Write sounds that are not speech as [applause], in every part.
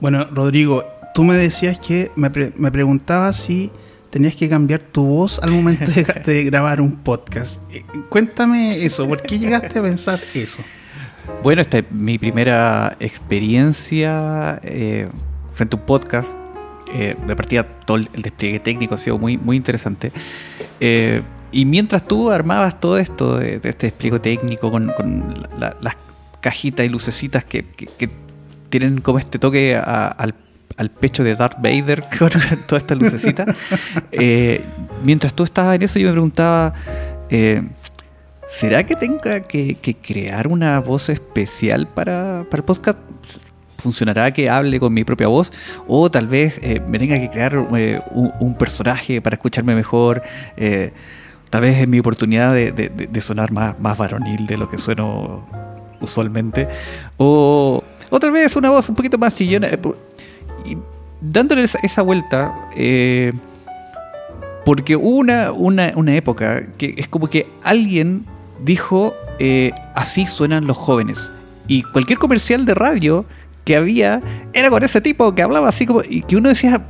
Bueno, Rodrigo, tú me decías que me, me preguntabas si tenías que cambiar tu voz al momento [laughs] de, grabar un podcast. Eh, cuéntame eso, ¿por qué llegaste a pensar eso? Bueno, esta es mi primera experiencia eh, frente a un podcast. Eh, de partida, todo el, despliegue técnico ha sido muy, muy interesante. y mientras tú armabas todo esto, de, este despliegue técnico con, las cajitas y lucecitas que, tienen como este toque al al pecho de Darth Vader [laughs] con toda esta lucecita. [laughs] Eh, mientras tú estabas en eso, yo me preguntaba, eh, ¿será que tenga que, crear una voz especial para, el podcast? ¿Funcionará que hable con mi propia voz? ¿O tal vez eh, me tenga que crear un, personaje para escucharme mejor? tal vez es mi oportunidad de, sonar más, más varonil de lo que sueno usualmente. O, o tal vez una voz un poquito más chillona y dándole esa, vuelta, eh, porque hubo una, una, época que es como que alguien dijo, eh, así suenan los jóvenes. Y cualquier comercial de radio que había era con ese tipo que hablaba así como y que uno decía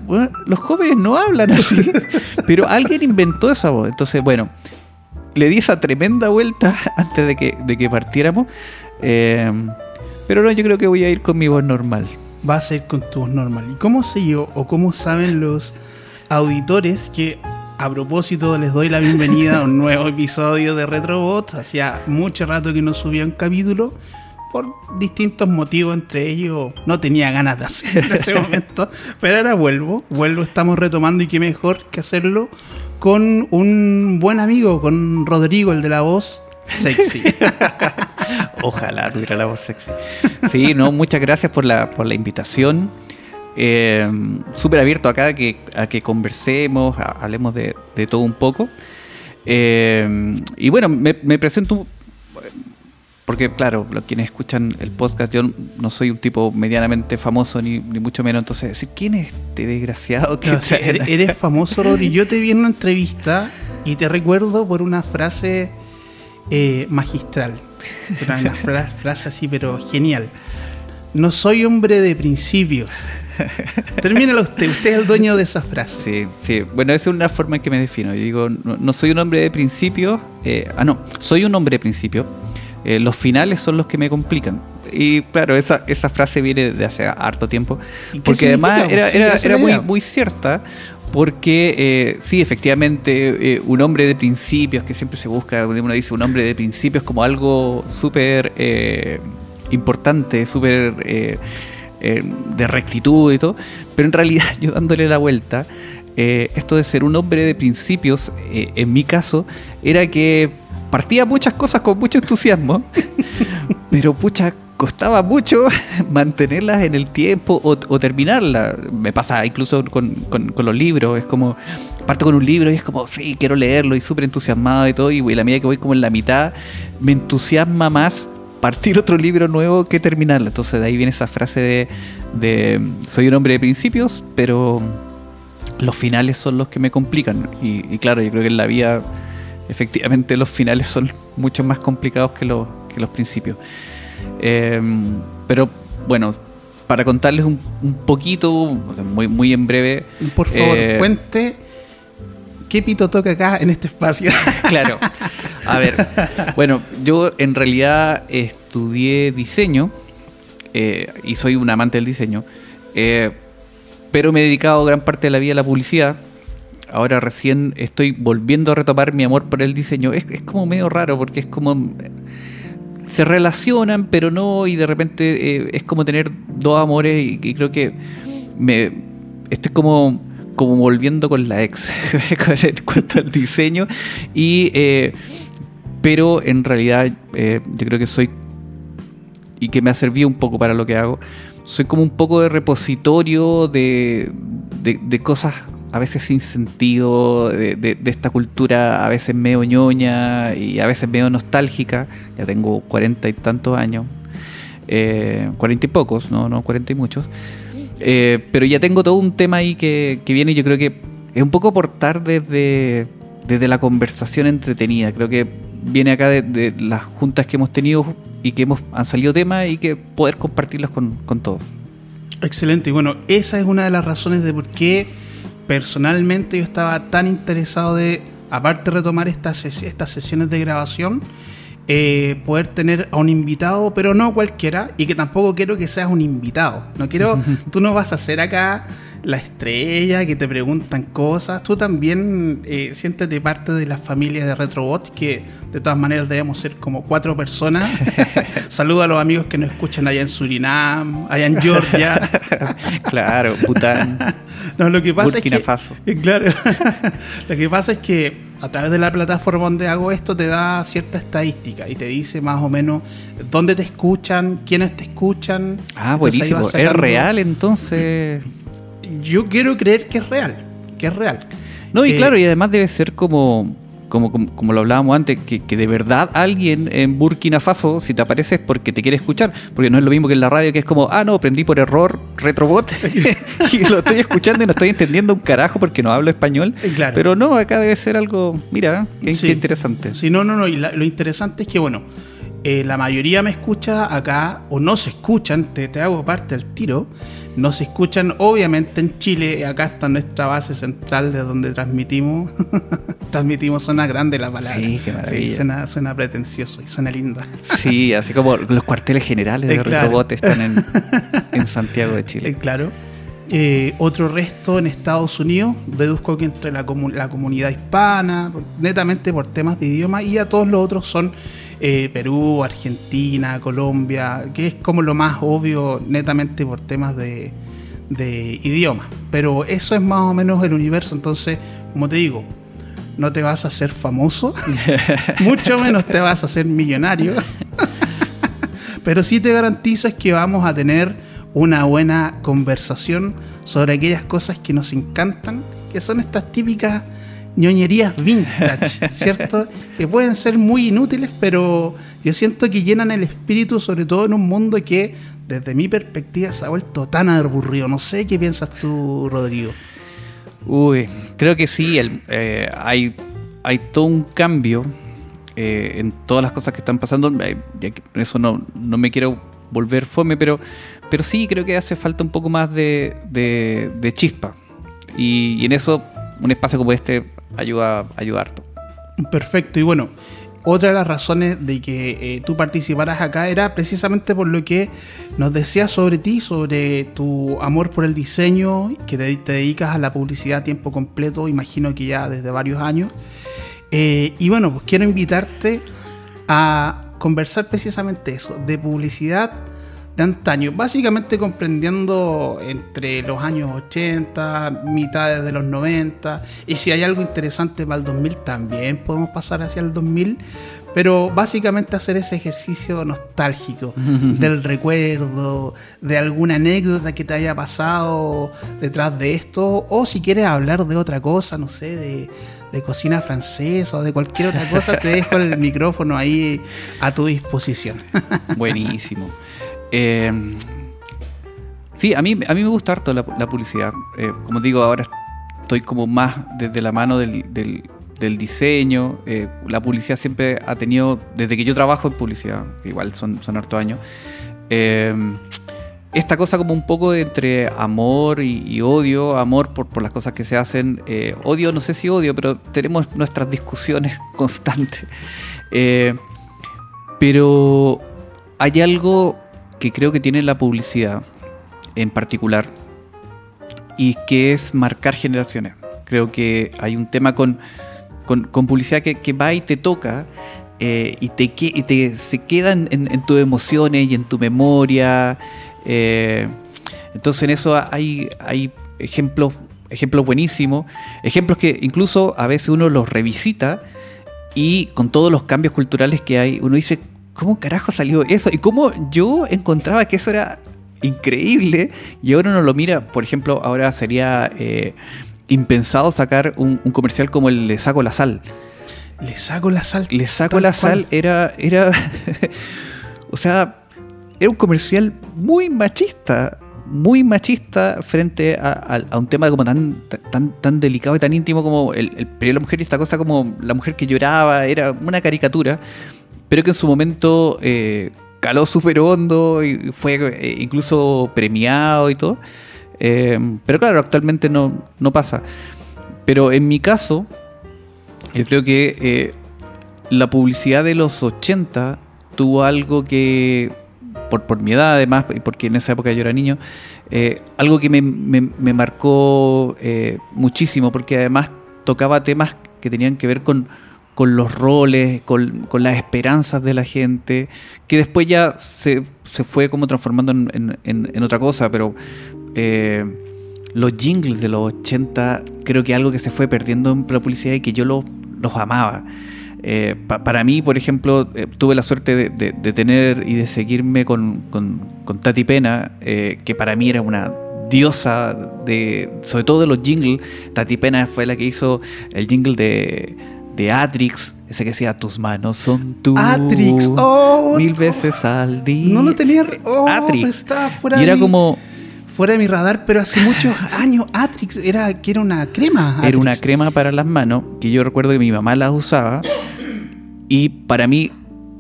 los jóvenes no hablan así [laughs] pero alguien inventó esa voz entonces bueno le di esa tremenda vuelta [laughs] antes de que, de que partiéramos eh, pero no yo creo que voy a ir con mi voz normal va a ser con tu voz normal. ¿Y cómo sé yo o cómo saben los auditores que a propósito les doy la bienvenida a un nuevo episodio de Retrobot? Hacía mucho rato que no subía un capítulo por distintos motivos, entre ellos no tenía ganas de hacer en ese [laughs] momento, pero ahora vuelvo, vuelvo, estamos retomando y qué mejor que hacerlo con un buen amigo, con Rodrigo, el de la voz sexy. [laughs] Ojalá tuviera la voz sexy. Sí, no, muchas gracias por la, por la invitación. Eh, Súper abierto acá a que, a que conversemos, hablemos de, todo un poco. Eh, y bueno, me, presento, porque claro, los quienes escuchan el podcast, yo no soy un tipo medianamente famoso, ni, mucho menos. Entonces, decir, ¿quién es este desgraciado que eres, [laughs] famoso, Rodri. Yo te vi en una entrevista y te recuerdo por una frase eh, magistral. Una frase así, pero genial. No soy hombre de principios. Termínalo usted, usted es el dueño de esa frase. Sí, sí. Bueno, esa es una forma en que me defino. Yo digo, no, soy un hombre de principios. Eh, ah, no, soy un hombre de principios. Eh, los finales son los que me complican. Y claro, esa, esa frase viene de hace harto tiempo. Porque además era, era, era muy, muy cierta porque eh, sí, efectivamente, eh, un hombre de principios, que siempre se busca, uno dice un hombre de principios como algo súper eh, importante, súper de rectitud y todo, pero en realidad [laughs] yo dándole la vuelta, esto de ser un hombre de principios, en mi caso, era que partía muchas cosas con mucho entusiasmo, [laughs] pero pucha costaba mucho [laughs] mantenerlas en el tiempo o, terminarlas. Me pasa incluso con, los libros, es como, parto con un libro y es como, sí, quiero leerlo y súper entusiasmado y todo, y la medida que voy como en la mitad, me entusiasma más partir otro libro nuevo que terminarlo. Entonces de ahí viene esa frase de, soy un hombre de principios, pero los finales son los que me complican. Y, claro, yo creo que en la vida efectivamente los finales son mucho más complicados que los, que los principios. Em, pero bueno, para contarles un, poquito, muy, muy en breve. Por favor, eh, cuente qué pito toca acá en este espacio. [laughs] claro. A ver, bueno, yo en realidad estudié diseño eh, y soy un amante del diseño, eh, pero me he dedicado gran parte de la vida a la publicidad. Ahora recién estoy volviendo a retomar mi amor por el diseño. Es, es como medio raro porque es como se relacionan, pero no, y de repente eh, es como tener dos amores y, creo que me estoy como, como volviendo con la ex en cuanto al diseño, y, eh, pero en realidad eh, yo creo que soy, y que me ha servido un poco para lo que hago, soy como un poco de repositorio de, de, de cosas a veces sin sentido, de, esta cultura a veces medio ñoña y a veces medio nostálgica. Ya tengo cuarenta y tantos años, eh, cuarenta y pocos, no, no cuarenta y muchos. Eh, pero ya tengo todo un tema ahí que, viene y yo creo que es un poco aportar desde, desde la conversación entretenida. Creo que viene acá de, las juntas que hemos tenido y que hemos, han salido temas y que poder compartirlos con, con todos. Excelente. Y bueno, esa es una de las razones de por qué personalmente yo estaba tan interesado de, aparte de retomar estas, estas sesiones de grabación, eh, poder tener a un invitado, pero no cualquiera, y que tampoco quiero que seas un invitado. No quiero, [laughs] tú no vas a ser acá la estrella, que te preguntan cosas. Tú también eh, siéntete parte de la familia de Retrobot, que de todas maneras debemos ser como cuatro personas. [laughs] Saludo a los amigos que nos escuchan allá en Surinam, allá en Georgia. [laughs] claro, Bután. [laughs] no, lo que pasa Burkina es que, Faso. Claro. lo que pasa es que a través de la plataforma donde hago esto te da cierta estadística y te dice más o menos dónde te escuchan, quiénes te escuchan. Ah, buenísimo. vas ¿Es sacando- real entonces? Yo quiero creer que es real, que es real. No, y Eh, claro, y además debe ser como, como, como, como lo hablábamos antes, que, que de verdad alguien en Burkina Faso, si te apareces porque te quiere escuchar, porque no es lo mismo que en la radio, que es como, ah, no, prendí por error Retrobot [laughs] y lo estoy escuchando y no estoy entendiendo un carajo porque no hablo español. Eh, claro. Pero no, acá debe ser algo, mira, qué, Sí. qué interesante. Sí, no, no, no. Y la- lo interesante es que, bueno, eh, la mayoría me escucha acá, o no se escuchan, te, te hago parte del tiro, no se escuchan obviamente en Chile, acá está nuestra base central de donde transmitimos. [laughs] transmitimos, suena grande la palabra. Sí, qué maravilla. suena, suena pretencioso y suena linda. Sí, [laughs] así como los cuarteles generales de Eh, claro. Están en, [laughs] en Santiago de Eh, Chile. claro. Eh, otro resto en Estados Unidos, deduzco que entre la, comu- la comunidad hispana, netamente por temas de idioma, y a todos los otros son eh, Perú, Argentina, Colombia, que es como lo más obvio, netamente por temas de, de idioma. Pero eso es más o menos el universo, entonces, como te digo, no te vas a hacer famoso, [laughs] mucho menos te vas a hacer millonario. [laughs] Pero sí te garantizo es que vamos a tener una buena conversación sobre aquellas cosas que nos encantan, que son estas típicas ñoñerías vintage, [laughs] ¿cierto? Que pueden ser muy inútiles, pero yo siento que llenan el espíritu, sobre todo en un mundo que, desde mi perspectiva, se ha vuelto tan aburrido. No sé qué piensas tú, Rodrigo. Uy, creo que sí, eh, hay, hay todo un cambio eh, en todas las cosas que están pasando. Eso no, no me quiero volver fome, pero, pero sí creo que hace falta un poco más de, de- de chispa. Y en eso un espacio como este ayuda, ayuda harto. Perfecto, y bueno, otra de las razones de que eh, tú participaras acá era precisamente por lo que nos decías sobre ti, sobre tu amor por el diseño, que te, dedicas a la publicidad a tiempo completo, imagino que ya desde varios años. Eh, y bueno, pues quiero invitarte a conversar precisamente eso, de publicidad de antaño, básicamente comprendiendo entre los años 80, mitades de los 90, y si hay algo interesante para el 2000 también podemos pasar hacia el 2000, pero básicamente hacer ese ejercicio nostálgico [laughs] del recuerdo, de alguna anécdota que te haya pasado detrás de esto, o si quieres hablar de otra cosa, no sé, de, de cocina francesa o de cualquier otra cosa, te dejo el [laughs] micrófono ahí a tu disposición. [laughs] Buenísimo. Eh, sí, a mí, a mí me gusta harto la, publicidad. Eh, como digo, ahora estoy como más desde la mano del, del- diseño. Eh, la publicidad siempre ha tenido, desde que yo trabajo en publicidad, igual son, son harto años, esta cosa como un poco entre amor y, odio, amor por, por las cosas que se hacen, odio, no sé si odio, pero tenemos nuestras discusiones [laughs] constantes. Pero hay algo que creo que tiene la publicidad en particular y que es marcar generaciones. Creo que hay un tema con, con, publicidad que, va y te toca eh, y, te, y te se quedan en, en tus emociones y en tu memoria. eh, entonces en eso hay, hay ejemplos, ejemplos buenísimos, ejemplos que incluso a veces uno los revisita y con todos los cambios culturales que hay, uno dice, ¿cómo carajo salió eso? Y cómo yo encontraba que eso era increíble y ahora uno lo mira, por ejemplo, ahora sería eh, impensado sacar un, un comercial como el Le saco la sal. Le saco la sal. Le saco la cual. sal era, era, [laughs] o sea, era un comercial muy machista, muy machista frente a, a- a un tema como tan, tan, tan delicado y tan íntimo como el, el periodo de la mujer y esta cosa como la mujer que lloraba, era una caricatura, pero que en su momento eh, caló súper hondo y fue eh, incluso premiado y todo. Eh, pero claro, actualmente no, no pasa. Pero en mi caso, yo creo que eh, la publicidad de los 80 tuvo algo que, por, por mi edad además, y porque en esa época yo era niño, algo que me, me- me marcó muchísimo, porque además tocaba temas que tenían que ver con, con los roles, con, con las esperanzas de la gente, que después ya se, se fue como transformando en, en- otra cosa, pero eh, los jingles de los 80 creo que algo que se fue perdiendo en la publicidad y que yo lo- los amaba. Eh, pa- para mí, por ejemplo, eh, tuve la suerte de, de- de tener y de seguirme con, con- con Tati Pena, eh, que para mí era una diosa de sobre todo de los jingles. Tati Pena fue la que hizo el jingle de, de Atrix, ese que decía tus manos son tú. Atrix, oh, mil veces al día. No lo tenía. Oh, Atrix. Estaba fuera Y de era mi- como fuera de mi radar, pero hace muchos [laughs] años Atrix era que era una crema. Era una crema para las manos que yo recuerdo que mi mamá las usaba y para mí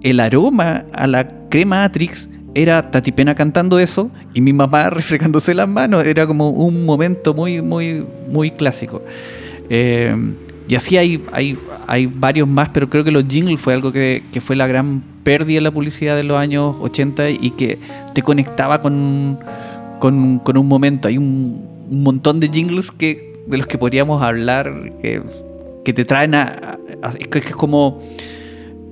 el aroma a la crema Atrix era Tati Pena cantando eso y mi mamá [laughs] refregándose las manos. Era como un momento muy, muy, muy clásico. Eh, y así hay, hay, hay varios más, pero creo que los jingles fue algo que, que fue la gran pérdida en la publicidad de los años 80 y que te conectaba con, con, con un momento. Hay un, montón de jingles que, de los que podríamos hablar que, que te traen a... es, que es como,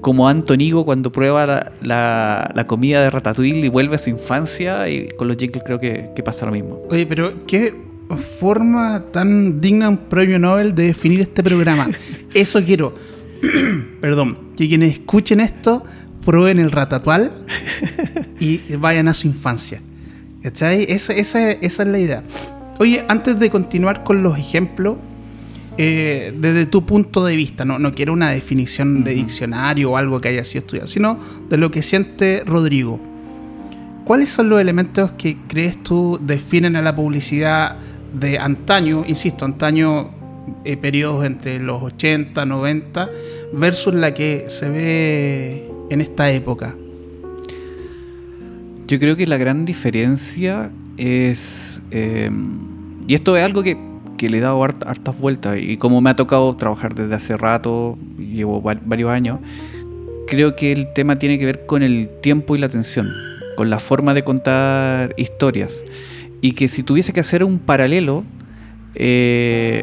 como Antonigo cuando prueba la, la- comida de Ratatouille y vuelve a su infancia y con los jingles creo que pasa lo mismo. Oye, pero qué forma tan digna un premio Nobel de definir este programa. [laughs] Eso quiero. [clears throat] Perdón, que quienes escuchen esto prueben el ratatouille [laughs] y vayan a su infancia. ¿Cachai? Esa, esa- esa es la idea. Oye, antes de continuar con los ejemplos, eh, desde tu punto de vista, no, no quiero una definición de diccionario o algo que haya sido estudiado, sino de lo que siente Rodrigo. ¿Cuáles son los elementos que crees tú definen a la publicidad de antaño, insisto, antaño, eh, periodos entre los 80, 90, versus la que se ve en esta época? Yo creo que la gran diferencia es, eh, y esto es algo que, que le he dado hart- hartas vueltas, y como me ha tocado trabajar desde hace rato, llevo va- varios años, creo que el tema tiene que ver con el tiempo y la atención, con la forma de contar historias, y que si tuviese que hacer un paralelo, eh,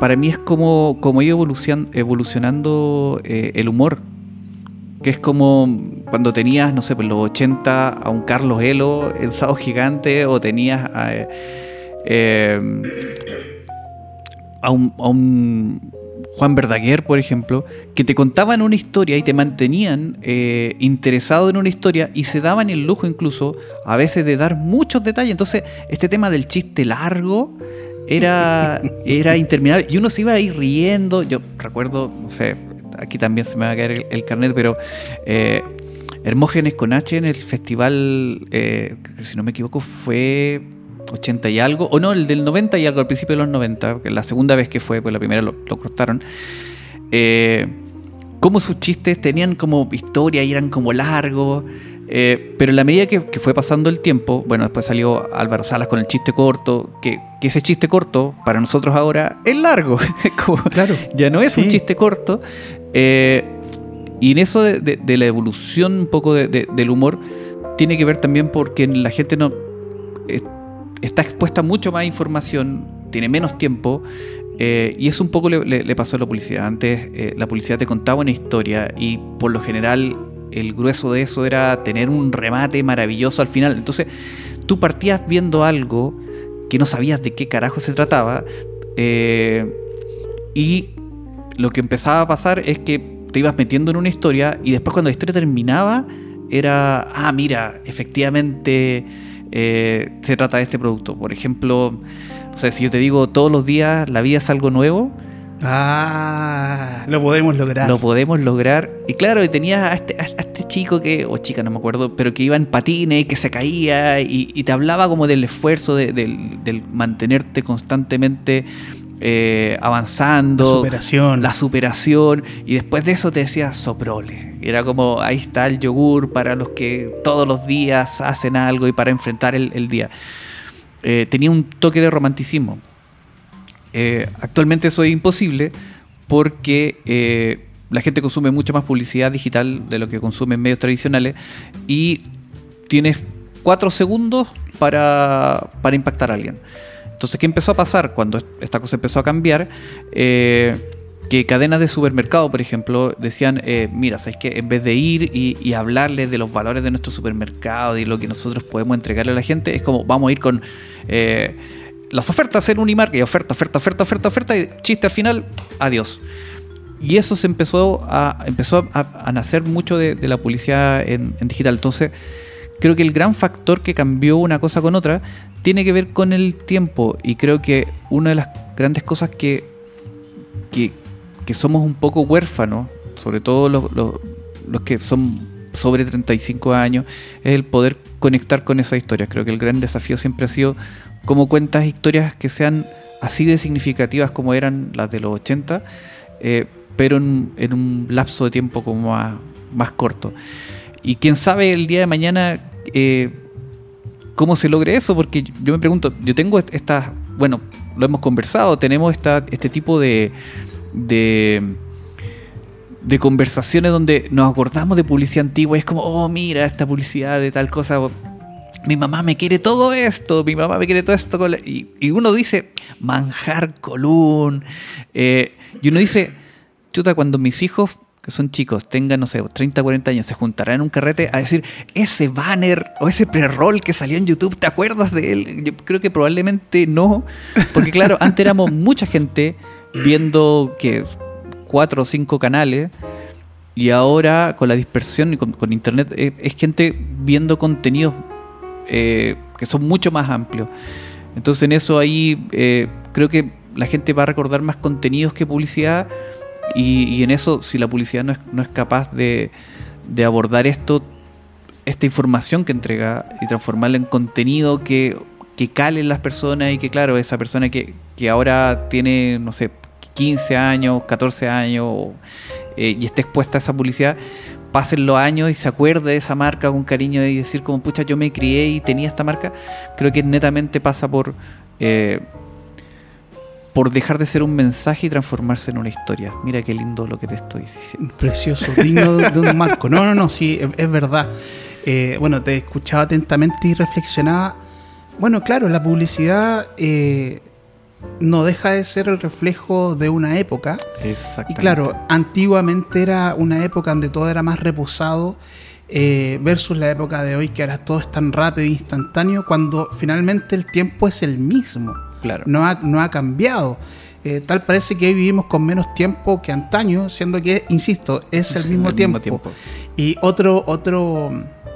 para mí es como, como ir evolucion- evolucionando eh, el humor que es como cuando tenías, no sé, por los 80 a un Carlos Elo en Sábado Gigante o tenías a, eh, eh, a un, a un Juan Verdaguer, por ejemplo, que te contaban una historia y te mantenían eh, interesado en una historia y se daban el lujo incluso a veces de dar muchos detalles. Entonces, este tema del chiste largo era, [laughs] era interminable y uno se iba a ir riendo. Yo recuerdo, no sé, aquí también se me va a caer el, el carnet, pero eh, Hermógenes con H en el festival, eh, si no me equivoco, fue 80 y algo, o no, el del 90 y algo, al principio de los 90, que la segunda vez que fue, pues la primera lo, lo cortaron. Eh, como sus chistes tenían como historia y eran como largos. eh, pero en la medida que, que fue pasando el tiempo, bueno, después salió Álvaro Salas con el chiste corto, que, que ese chiste corto para nosotros ahora es largo. [laughs] Como- Claro. ya no es un chiste corto. eh, y en eso de, de- de la evolución un poco de- de- del humor, tiene que ver también porque la gente no eh, está expuesta mucho más información, tiene menos tiempo. eh, y eso un poco le pasó a la publicidad. Antes eh, la publicidad te contaba una historia y por lo general el grueso de eso era tener un remate maravilloso al final. Entonces tú partías viendo algo que no sabías de qué carajo se trataba eh, y lo que empezaba a pasar es que te ibas metiendo en una historia y después cuando la historia terminaba era, ah, mira, efectivamente eh, se trata de este producto. Por ejemplo, o sea, si yo te digo todos los días la vida es algo nuevo, Ah, lo podemos lograr. lo podemos lograr. Y claro, y tenías a este, a este chico que, o chica, no me acuerdo, pero que iba en patines y que se caía y, y te hablaba como del esfuerzo de, del, del mantenerte constantemente eh, avanzando. La superación. La superación. Y después de eso te decía soprole. Era como, ahí está el yogur para los que todos los días hacen algo y para enfrentar el, día. Eh, tenía un toque de romanticismo. Eh, actualmente eso es imposible porque la gente consume mucho más publicidad digital de lo que consume en medios tradicionales y tienes cuatro segundos para, para impactar a alguien. Entonces, ¿qué empezó a pasar cuando esta cosa empezó a cambiar? Eh, que cadenas de supermercado, por ejemplo, decían, eh, mira, ¿sabes que En vez de ir y, hablarles de los valores de nuestro supermercado y lo que nosotros podemos entregarle a la gente, es como vamos a ir con eh, las ofertas en Unimark y oferta, oferta, oferta, oferta, oferta y chiste al final, adiós. Y eso se empezó a, empezó a, nacer mucho de, la publicidad en, en digital. Entonces, creo que el gran factor que cambió una cosa con otra tiene que ver con el tiempo y creo que una de las grandes cosas que, que, somos un poco huérfanos, sobre todo los, los, que son sobre 35 años, es el poder conectar con esa historia. Creo que el gran desafío siempre ha sido cómo cuentas historias que sean así de significativas como eran las de los 80, eh, pero en, en, un lapso de tiempo como más, más corto. Y quién sabe el día de mañana eh, cómo se logre eso, porque yo me pregunto, yo tengo estas, bueno, lo hemos conversado, tenemos esta, este tipo de, de, de conversaciones donde nos acordamos de publicidad antigua y es como, oh, mira, esta publicidad de tal cosa, mi mamá me quiere todo esto, mi mamá me quiere todo esto. Y, y uno dice, manjar colún. Eh, y uno dice, chuta, cuando mis hijos que son chicos, tengan, no sé, 30, 40 años, se juntarán en un carrete a decir, ese banner o ese pre-roll que salió en YouTube, ¿te acuerdas de él? Yo creo que probablemente no, porque claro, antes éramos mucha gente viendo que cuatro o cinco canales y ahora con la dispersión y con, internet eh, es gente viendo contenidos eh, que son mucho más amplios. Entonces en eso ahí eh, creo que la gente va a recordar más contenidos que publicidad y, en eso, si la publicidad no es, no es capaz de, de, abordar esto, esta información que entrega y transformarla en contenido que, que cale en las personas y que, claro, esa persona que, que ahora tiene, no sé, 15 años, 14 años eh, y esté expuesta a esa publicidad, pasen los años y se acuerde de esa marca con cariño y decir como, pucha, yo me crié y tenía esta marca, creo que netamente pasa por... Eh, por dejar de ser un mensaje y transformarse en una historia. Mira qué lindo lo que te estoy diciendo. Precioso, digno de un marco. No, no, no, sí, es, verdad. Eh, bueno, te escuchaba atentamente y reflexionaba. Bueno, claro, la publicidad eh, no deja de ser el reflejo de una época. Exactamente. Y claro, antiguamente era una época donde todo era más reposado. Eh, versus la época de hoy que ahora todo es tan rápido e instantáneo cuando finalmente el tiempo es el mismo. No ha, no ha cambiado. Eh, tal parece que hoy vivimos con menos tiempo que antaño, siendo que, insisto, es el [laughs] mismo, tiempo. tiempo. Y otro, otro,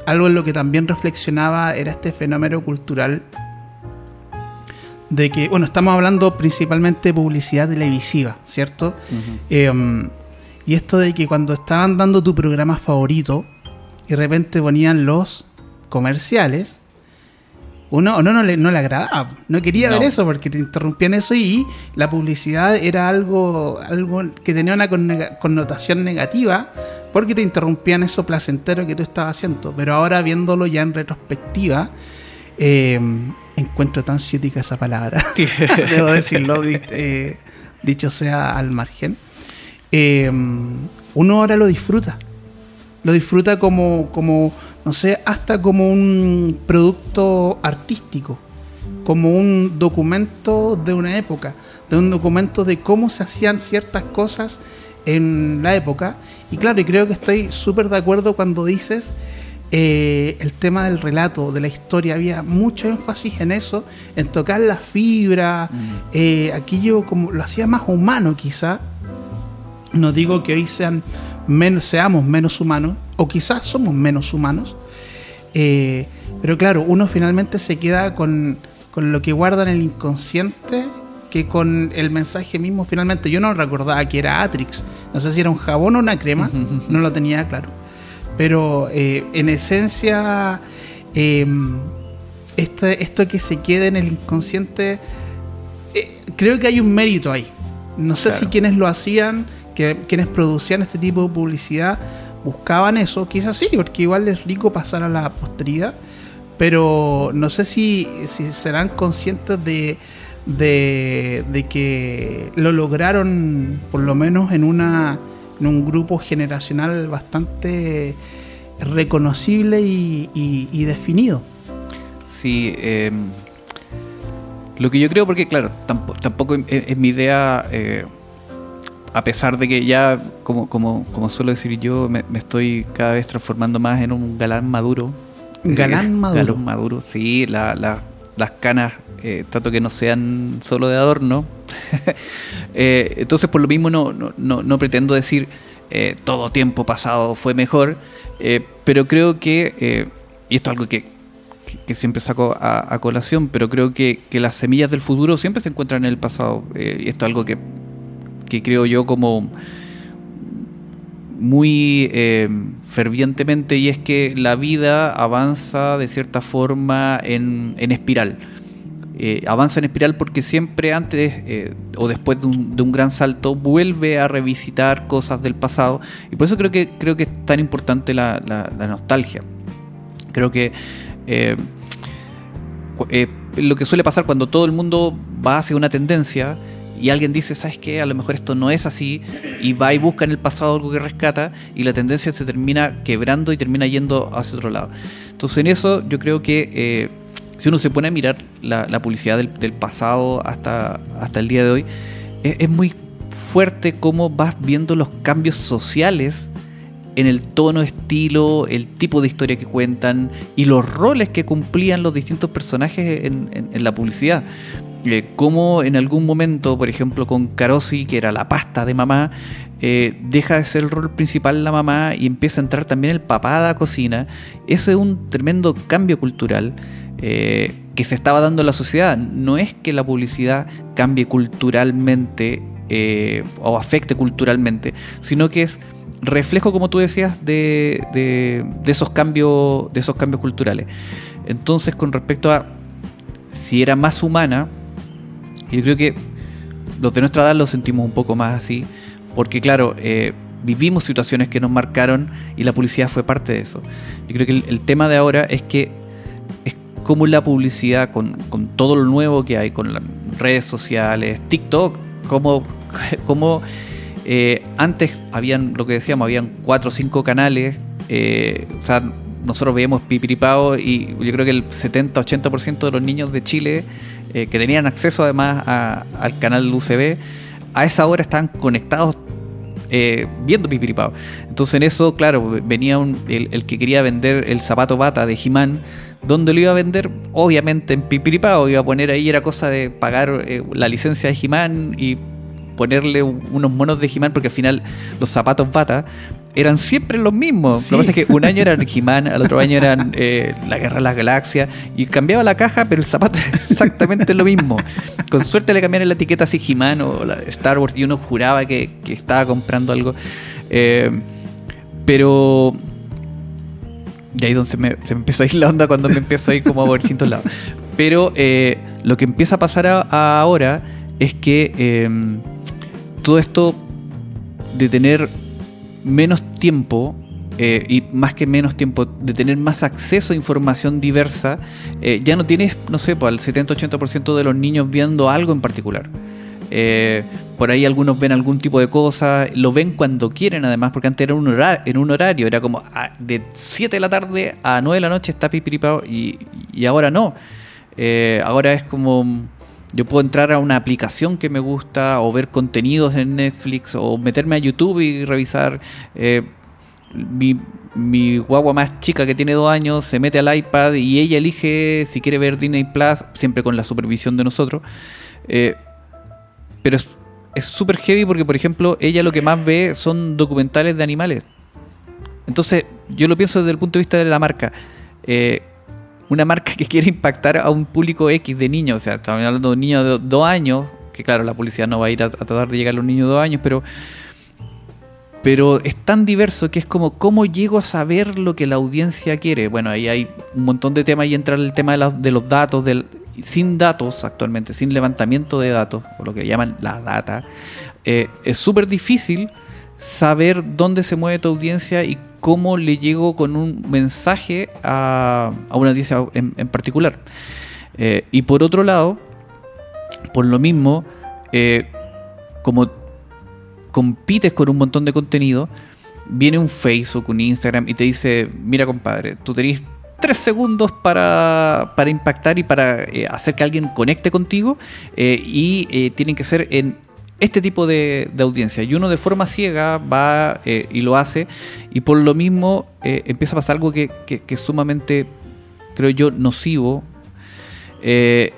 algo en lo que también reflexionaba era este fenómeno cultural de que, bueno, estamos hablando principalmente de publicidad televisiva, ¿cierto? Em, y esto de que cuando estaban dando tu programa favorito y de repente ponían los comerciales, uno no, no, le, no le agradaba, no quería ver eso porque te interrumpían eso y la publicidad era algo, algo que tenía una connotación negativa porque te interrumpían eso placentero que tú estabas haciendo. Pero ahora viéndolo ya en retrospectiva, eh, encuentro tan ciútica esa palabra, [laughs] debo decirlo, eh, dicho sea al margen. Eh, uno ahora lo disfruta, lo disfruta como, como no sé, hasta como un producto artístico, como un documento de una época, de un documento de cómo se hacían ciertas cosas en la época. Y claro, y creo que estoy súper de acuerdo cuando dices eh, el tema del relato, de la historia. Había mucho énfasis en eso, en tocar la fibra, mm. eh, aquello como lo hacía más humano quizá. No digo que hoy sean menos, seamos menos humanos, o quizás somos menos humanos, eh, pero claro, uno finalmente se queda con, lo que guarda en el inconsciente que con el mensaje mismo finalmente. Yo no recordaba que era Atrix, no sé si era un jabón o una crema, [laughs] no lo tenía claro. Pero eh, en esencia, em, esto que se queda en el inconsciente eh, creo que hay un mérito ahí. No sé si quienes lo hacían, quienes producían este tipo de publicidad, buscaban eso. Quizás sí, porque igual es rico pasar a la posteridad. Pero no sé si, si serán conscientes de, de, que lo lograron, por lo menos en una en un grupo generacional bastante reconocible y, definido. Sí, em, lo que yo creo, porque claro, tampoco, es, mi idea, eh, a pesar de que ya, como, como, como suelo decir yo, me, estoy cada vez transformando más en un galán maduro. Galán eh, maduro. Galán maduro, sí, las canas eh, trato que no sean solo de adorno. [laughs] entonces, por lo mismo, no, no, no pretendo decir todo tiempo pasado fue mejor, pero creo que, y esto es algo que, que, siempre saco a, colación, pero creo que, las semillas del futuro siempre se encuentran en el pasado. Eh, y esto es algo que, creo yo como muy eh, fervientemente y es que la vida avanza de cierta forma en, espiral. Eh, avanza en espiral porque siempre antes o después de un, gran salto vuelve a revisitar cosas del pasado y por eso creo que creo que es tan importante la, la nostalgia creo que eh, eh, lo que suele pasar cuando todo el mundo va hacia una tendencia y alguien dice, ¿sabes qué? A lo mejor esto no es así, y va y busca en el pasado algo que rescata, y la tendencia se termina quebrando y termina yendo hacia otro lado. Entonces, en eso yo creo que eh, si uno se pone a mirar la, publicidad del, pasado hasta, hasta el día de hoy, es muy fuerte cómo vas viendo los cambios sociales en el tono, estilo, el tipo de historia que cuentan y los roles que cumplían los distintos personajes en, la publicidad. Eh, como en algún momento, por ejemplo, con Carosi, que era la pasta de mamá, eh, deja de ser el rol principal la mamá y empieza a entrar también el papá a la cocina. Eso es un tremendo cambio cultural eh, que se estaba dando en la sociedad. No es que la publicidad cambie culturalmente o afecte culturalmente, sino que es reflejo, como tú decías, de, de, esos cambios, de esos cambios culturales. Entonces, con respecto a si era más humana, yo creo que los de nuestra edad lo sentimos un poco más así, porque claro, eh, vivimos situaciones que nos marcaron y la publicidad fue parte de eso. Yo creo que el, tema de ahora es que es como la publicidad, con, con, todo lo nuevo que hay, con las redes sociales, TikTok, como, [laughs] como eh, antes habían, lo que decíamos, habían cuatro o cinco canales. Eh, o sea, nosotros veíamos Pipiripao y yo creo que el 70-80% de los niños de Chile eh, que tenían acceso además al canal UCB, a esa hora estaban conectados viendo Pipiripao. Entonces en eso, claro, venía el, que quería vender el zapato bata de Jimán, donde lo iba a vender, obviamente en Pipiripao, iba a poner ahí, era cosa de pagar la licencia de Jimán y ponerle unos monos de he porque al final los zapatos bata eran siempre los mismos. Lo que pasa es que un año eran [laughs] He-Man, al otro año eran eh, La Guerra de las Galaxias, y cambiaba la caja, pero el zapato era [laughs] exactamente lo mismo. Con suerte le cambiaron la etiqueta así He-Man o Star Wars y uno juraba que, estaba comprando algo. Eh, pero. Y ahí donde se me, se empieza a ir la onda cuando me empiezo a ir como a distintos lados. Pero eh, lo que empieza a pasar ahora es que todo esto de tener menos tiempo eh, y más que menos tiempo, de tener más acceso a información diversa, eh, ya no tienes, no sé, pues, al 70-80% de los niños viendo algo en particular. Eh, por ahí algunos ven algún tipo de cosa, lo ven cuando quieren además, porque antes era un horario, en un horario, era como ah, de 7 de la tarde a 9 de la noche está pipiripao y, y ahora no. ahora es como yo puedo entrar a una aplicación que me gusta o ver contenidos en Netflix o meterme a YouTube y revisar. Eh, mi, guagua más chica que tiene dos años se mete al iPad y ella elige si quiere ver Disney Plus, siempre con la supervisión de nosotros. Eh, pero es súper heavy porque, por ejemplo, ella lo que más ve son documentales de animales. Entonces, yo lo pienso desde el punto de vista de la marca. Eh, una marca que quiere impactar a un público X de niños. O sea, estamos hablando de un niño de dos años, que claro, la publicidad no va a ir a, tratar de llegar a los niños de dos años, pero, pero es tan diverso que es como, ¿cómo llego a saber lo que la audiencia quiere? Bueno, ahí hay un montón de temas y entra el tema de, los datos, del, sin datos actualmente, sin levantamiento de datos, o lo que llaman la data, eh, es súper difícil saber dónde se mueve tu audiencia y cómo le llego con un mensaje a, una audiencia en, particular. Eh, y por otro lado, por lo mismo, eh, como compites con un montón de contenido, viene un Facebook, un Instagram y te dice, mira compadre, tú tenés tres segundos para, impactar y para eh, hacer que alguien conecte contigo y tienen que ser en este tipo de, audiencia. Y uno de forma ciega va eh, y lo hace, y por lo mismo eh, empieza a pasar algo que, es sumamente, creo yo, nocivo. Eh,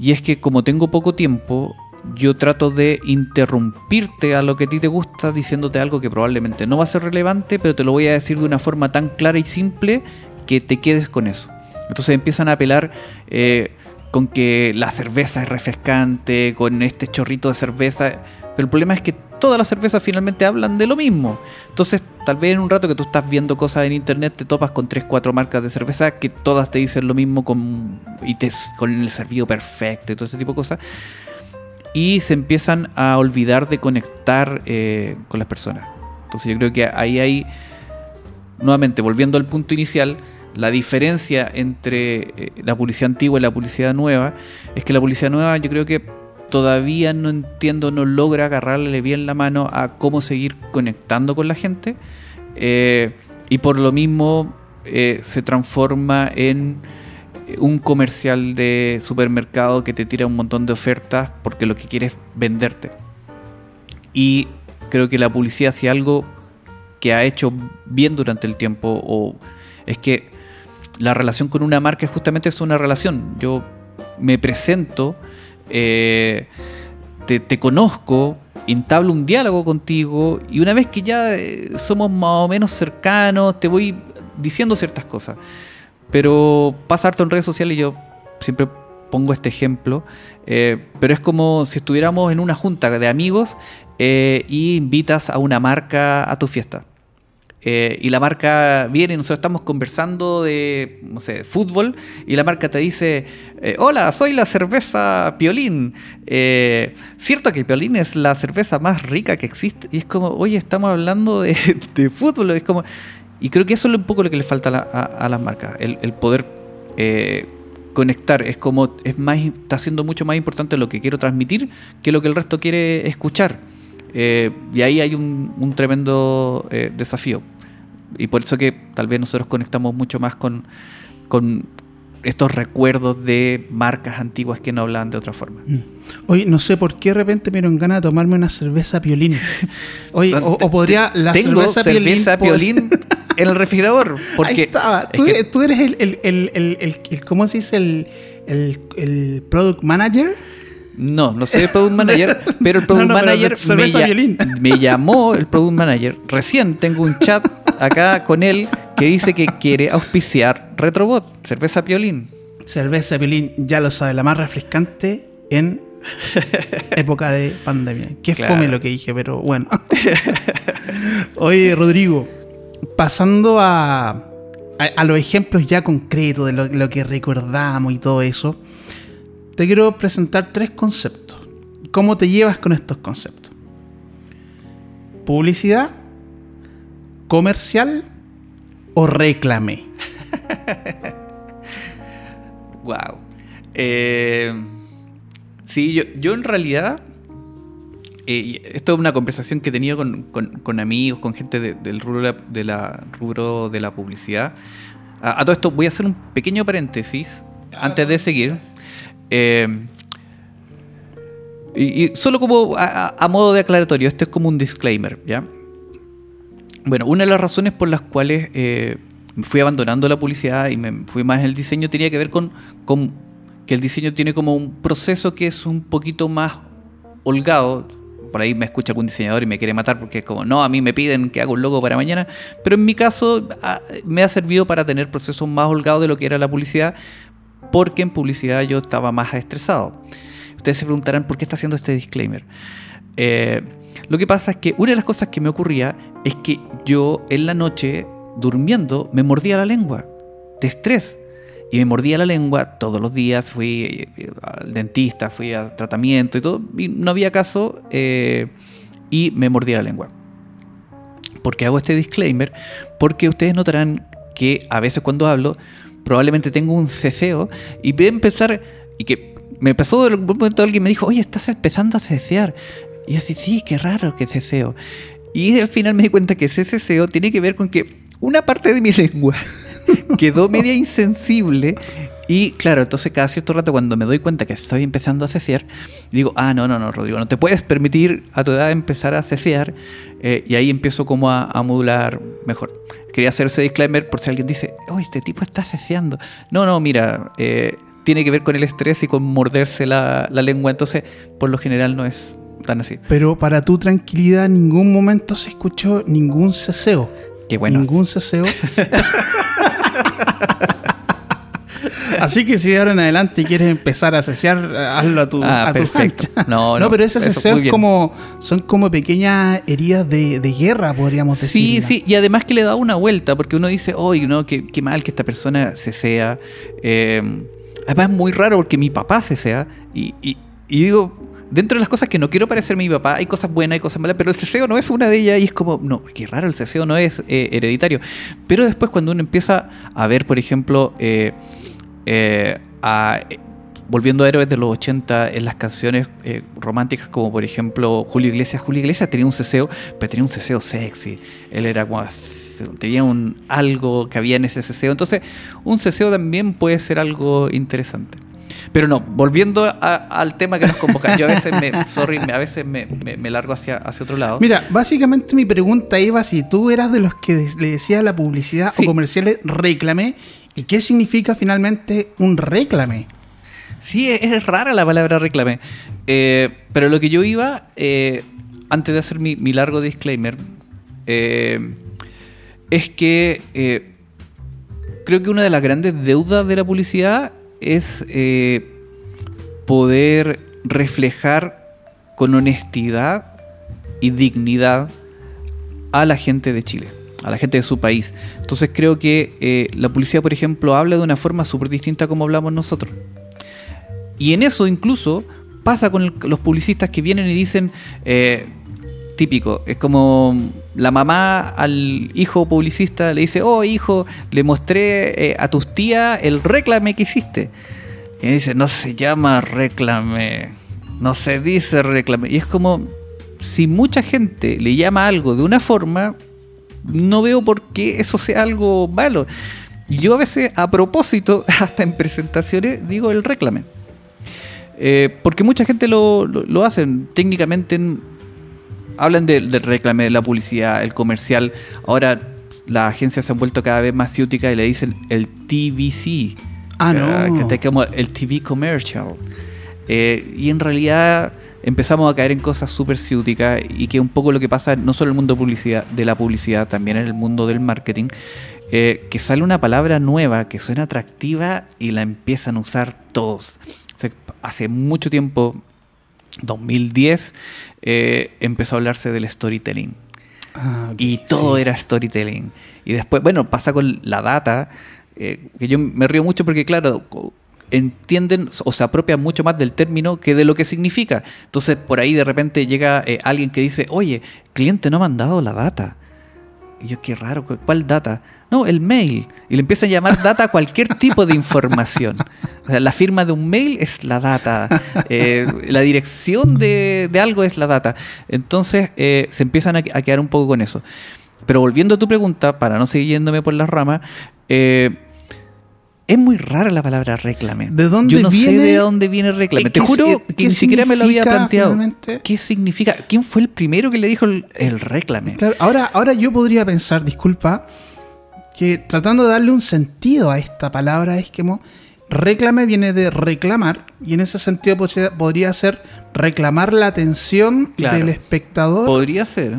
y es que como tengo poco tiempo, yo trato de interrumpirte a lo que a ti te gusta diciéndote algo que probablemente no va a ser relevante, pero te lo voy a decir de una forma tan clara y simple que te quedes con eso. Entonces empiezan a apelar con que la cerveza es refrescante, con este chorrito de cerveza. Pero el problema es que todas las cervezas finalmente hablan de lo mismo. Entonces, tal vez en un rato que tú estás viendo cosas en internet, te topas con 3, 4 marcas de cerveza que todas te dicen lo mismo con, y te, con el servido perfecto y todo ese tipo de cosas. Y se empiezan a olvidar de conectar eh, con las personas. Entonces yo creo que ahí hay, nuevamente, volviendo al punto inicial, la diferencia entre eh, la publicidad antigua y la publicidad nueva es que la publicidad nueva yo creo que todavía no entiendo, no logra agarrarle bien la mano a cómo seguir conectando con la gente eh, y por lo mismo eh, se transforma en un comercial de supermercado que te tira un montón de ofertas porque lo que quiere es venderte. Y creo que la publicidad si algo que ha hecho bien durante el tiempo o es que la relación con una marca justamente es una relación. Yo me presento, eh, te, conozco, entablo un diálogo contigo y una vez que ya eh, somos más o menos cercanos, te voy diciendo ciertas cosas. Pero pasa harto en redes sociales y yo siempre pongo este ejemplo, eh, pero es como si estuviéramos en una junta de amigos y invitas a una marca a tu fiesta. Eh, y la marca viene, nosotros estamos conversando de, no sé, fútbol, y la marca te dice, eh, hola, soy la cerveza Piolín. Eh, cierto que Piolín es la cerveza más rica que existe, y es como, oye, estamos hablando de, [laughs] fútbol, es como... Y creo que eso es un poco lo que le falta a, las marcas, el, poder conectar, es como, es más, está siendo mucho más importante lo que quiero transmitir que lo que el resto quiere escuchar. Eh, y ahí hay un, tremendo eh, desafío. Y por eso que tal vez nosotros conectamos mucho más con, con estos recuerdos de marcas antiguas que no hablaban de otra forma. Mm. Oye, no sé por qué de repente me dieron ganas de tomarme una cerveza piolín. [laughs] Oye, o, podría la Tengo cerveza, piolín, [laughs] en el refrigerador. Porque Ahí estaba. Tú, eres el, el, el, el, ¿cómo se dice? El, el, product manager no, no soy el product manager, [laughs] pero el product manager me, llamó, el product manager. Recién tengo un chat acá con él que dice que quiere auspiciar Retrobot, cerveza piolín. Cerveza piolín, ya lo sabe, la más refrescante en [laughs] época de pandemia. Qué fome lo que dije, pero bueno. [laughs] Oye, Rodrigo, pasando a, a, los ejemplos ya concretos de lo que recordamos y todo eso te quiero presentar tres conceptos. ¿Cómo te llevas con estos conceptos? Publicidad, comercial o reclame. [laughs] wow. Eh, sí, yo, en realidad eh, esto es una conversación que he tenido con, amigos, con gente del rubro de la, rubro de la publicidad. A, todo esto voy a hacer un pequeño paréntesis antes de seguir. Eh, y, solo como a, modo de aclaratorio, esto es como un disclaimer, ¿ya? Bueno, una de las razones por las cuales eh, fui abandonando la publicidad y me fui más en el diseño tenía que ver con, con, que el diseño tiene como un proceso que es un poquito más holgado. Por ahí me escucha algún diseñador y me quiere matar porque es como, no, a mí me piden que haga un logo para mañana. Pero en mi caso me ha servido para tener procesos más holgados de lo que era la publicidad, porque en publicidad yo estaba más estresado. Ustedes se preguntarán por qué está haciendo este disclaimer. Eh, lo que pasa es que una de las cosas que me ocurría es que yo en la noche, durmiendo, me mordía la lengua de estrés. y me mordía la lengua todos los días, fui eh, al dentista, fui a tratamiento y todo, y no había caso eh, y me mordía la lengua. Porque hago este disclaimer? Porque ustedes notarán que a veces cuando hablo probablemente tengo un ceseo y voy a empezar y que me pasó de un momento alguien me dijo, oye, estás empezando a cesear. Y yo así, sí, qué raro que ceseo. Y al final me di cuenta que ese ceseo tiene que ver con que una parte de mi [laughs] lengua quedó media insensible. Y claro, entonces cada cierto rato cuando me doy cuenta que estoy empezando a cesear, digo, ah, no, no, no, Rodrigo, no te puedes permitir a tu edad empezar a cesear. Eh, y ahí empiezo como a, modular mejor. Quería hacer ese disclaimer por si alguien dice, oh, este tipo está ceseando. No, no, mira, eh, tiene que ver con el estrés y con morderse la, la lengua, entonces por lo general no es tan así. Pero para tu tranquilidad, en ningún momento se escuchó ningún ceseo. Qué bueno. Ningún ceseo. [laughs] Así que si de ahora en adelante quieres empezar a cesear, hazlo a tu, ah, a perfecto. [laughs] No, no, pero ese ceseo es como, son como pequeñas heridas de, guerra, podríamos decir. Sí, sí, y además que le da una vuelta, porque uno dice, oye, no, qué, qué mal que esta persona cesea. Eh, además es muy raro porque mi papá cesea, y, y, y digo, dentro de las cosas que no quiero parecer mi papá, hay cosas buenas, hay cosas malas, pero el ceseo no es una de ellas y es como, no, qué raro, el ceseo no es eh, hereditario. Pero después cuando uno empieza a ver, por ejemplo, eh, eh, volviendo a héroes de los 80 en las canciones románticas como por ejemplo Julio Iglesias, Julio Iglesias tenía un ceseo, pero tenía un ceseo sexy, él era como tenía un algo que había en ese ceseo, entonces un ceseo también puede ser algo interesante. Pero no, volviendo al tema que nos convoca, yo a veces me, [laughs] sorry, a veces me, largo hacia, hacia otro lado. Mira, básicamente mi pregunta iba si tú eras de los que le decía a la publicidad o comerciales reclame, ¿y qué significa finalmente un reclame? Sí, es, rara la palabra reclame. Eh, pero lo que yo iba, eh, antes de hacer mi, largo disclaimer, eh, es que creo que una de las grandes deudas de la publicidad es eh, poder reflejar con honestidad y dignidad a la gente de Chile, a la gente de su país. Entonces creo que eh, la policía, por ejemplo, habla de una forma súper distinta como hablamos nosotros. Y en eso incluso pasa con los publicistas que vienen y dicen, eh, típico, es como la mamá al hijo publicista le dice, oh hijo, le mostré eh, a tus tías el reclame que hiciste. Y dice, no se llama reclame, no se dice reclame. Y es como, si mucha gente le llama algo de una forma, no veo por qué eso sea algo malo. Yo a veces, a propósito, [laughs] hasta en presentaciones, digo el reclame. Eh, porque mucha gente lo, lo, lo hace. Técnicamente hablan del reclame, de la publicidad, el comercial. Ahora las agencias se han vuelto cada vez más ciúticas y le dicen el TVC. Ah, no. Que como el TV commercial. Eh, y en realidad empezamos a caer en cosas súper ciúticas y que un poco lo que pasa no solo en el mundo de, publicidad, de la publicidad, también en el mundo del marketing, eh, que sale una palabra nueva que suena atractiva y la empiezan a usar todos. hace mucho tiempo 2010 eh, empezó a hablarse del storytelling. Ah, y todo era storytelling. Y después, bueno, pasa con la data, eh, que yo me río mucho porque, claro, entienden o se apropian mucho más del término que de lo que significa. Entonces, por ahí de repente llega eh, alguien que dice, oye, cliente no me han dado la data. Y yo, qué raro, ¿cuál data? No, el mail. Y le empiezan a llamar data a cualquier tipo de información. O sea, la firma de un mail es la data. Eh, la dirección de, algo es la data. Entonces eh, se empiezan a, quedar un poco con eso. Pero volviendo a tu pregunta, para no seguir yéndome por las ramas, eh, es muy rara la palabra reclame. ¿De dónde Yo no sé de dónde viene reclame. Te juro que ni siquiera me lo había planteado. ¿Qué significa? ¿Quién fue el primero que le dijo el, reclame? Claro, ahora, ahora yo podría pensar, disculpa, que tratando de darle un sentido a esta palabra esquemo, reclame viene de reclamar y en ese sentido podría ser reclamar la atención del espectador. Podría ser.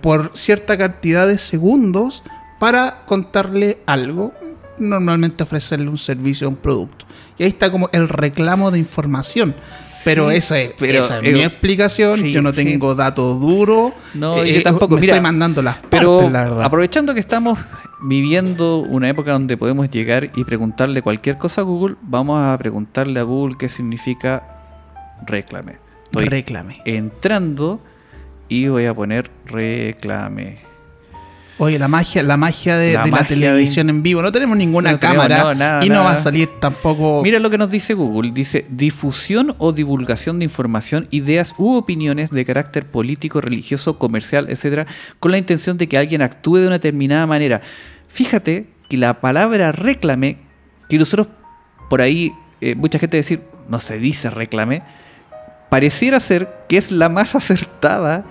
Por cierta cantidad de segundos para contarle algo normalmente ofrecerle un servicio o un producto. Y ahí está como el reclamo de información. Pero, esa, es, mi explicación. yo no tengo datos duros. No, yo eh, tampoco. Me estoy mandando las pero Aprovechando que estamos viviendo una época donde podemos llegar y preguntarle cualquier cosa a Google, vamos a preguntarle a Google qué significa reclame. Estoy Reclame. entrando y voy a poner reclame. Oye, la magia, la magia de, La de la magia televisión en vivo. No tenemos ninguna No tenemos, cámara no, nada, y no va a salir tampoco. Mira lo que nos dice Google. Dice difusión o divulgación de información, ideas u opiniones de carácter político, religioso, comercial, etcétera, con la intención de que alguien actúe de una determinada manera. Fíjate que la palabra reclame, que nosotros por ahí, eh, mucha gente decir, no se dice reclame, pareciera ser que es la más [laughs] acertada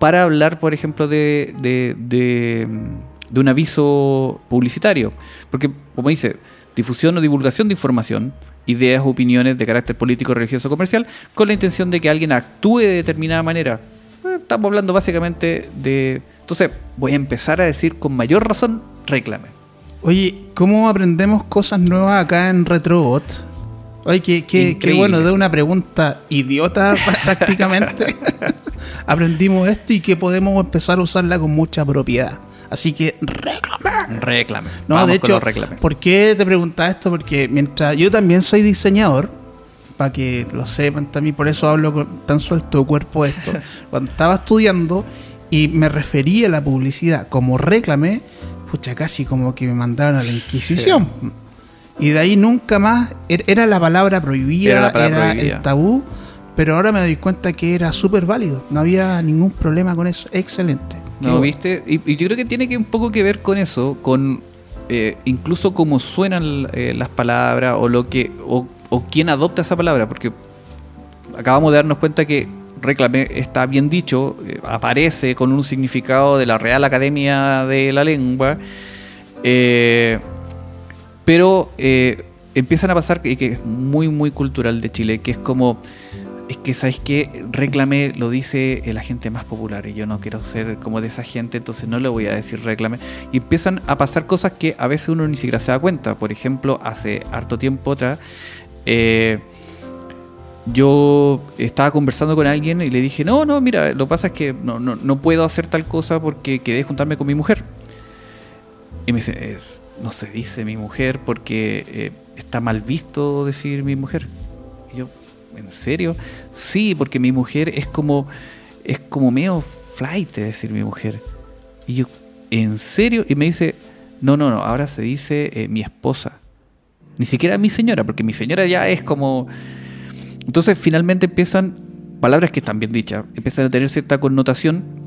para hablar, por ejemplo, de, de, de, de un aviso publicitario. Porque, como dice, difusión o divulgación de información, ideas o opiniones de carácter político, religioso o comercial, con la intención de que alguien actúe de determinada manera. Eh, Estamos hablando básicamente de... Entonces, voy a empezar a decir con mayor razón, reclame. Oye, ¿cómo aprendemos cosas nuevas acá en Retrobot? Oye, qué, qué, qué bueno, de una pregunta idiota [laughs] prácticamente. [laughs] Aprendimos esto y que podemos empezar a usarla con mucha propiedad. Así que reclame. Reclame. No, Vamos de hecho. ¿por qué te preguntaba esto? Porque mientras yo también soy diseñador, para que lo sepan también, por eso hablo con tan suelto de cuerpo esto. [laughs] Cuando estaba estudiando y me refería a la publicidad como reclame, pucha, casi como que me mandaron a la Inquisición. Y de ahí nunca más, er- era la palabra prohibida, Era era, la palabra prohibida. el tabú, pero ahora me doy cuenta que era súper válido, no había ningún problema con eso, excelente. ¿No bueno. viste? Y, y yo creo que tiene que un poco que ver con eso, con eh, incluso cómo suenan eh, las palabras o lo que o, o quién adopta esa palabra, porque acabamos de darnos cuenta que reclame está bien dicho, eh, aparece con un significado de la Real Academia de la Lengua, eh, pero eh, empiezan a pasar que, que es muy muy cultural de Chile, que es como es que, ¿sabes qué? Reclame lo dice la gente más popular y yo no quiero ser como de esa gente, entonces no le voy a decir reclame. Y empiezan a pasar cosas que a veces uno ni siquiera se da cuenta. Por ejemplo, hace harto tiempo atrás, eh, yo estaba conversando con alguien y le dije, no, no, mira, lo que pasa es que no, no, no puedo hacer tal cosa porque quedé juntarme con mi mujer. Y me dice, "Es- no se dice mi mujer porque eh, está mal visto decir mi mujer. Y yo, ¿en serio? Sí, porque mi mujer es como, es como medio flight decir mi mujer. Y yo, ¿en serio? Y me dice, no, no, no, ahora se dice eh, mi esposa. Ni siquiera mi señora, porque mi señora ya es como... Entonces finalmente empiezan palabras que están bien dichas, empiezan a tener cierta connotación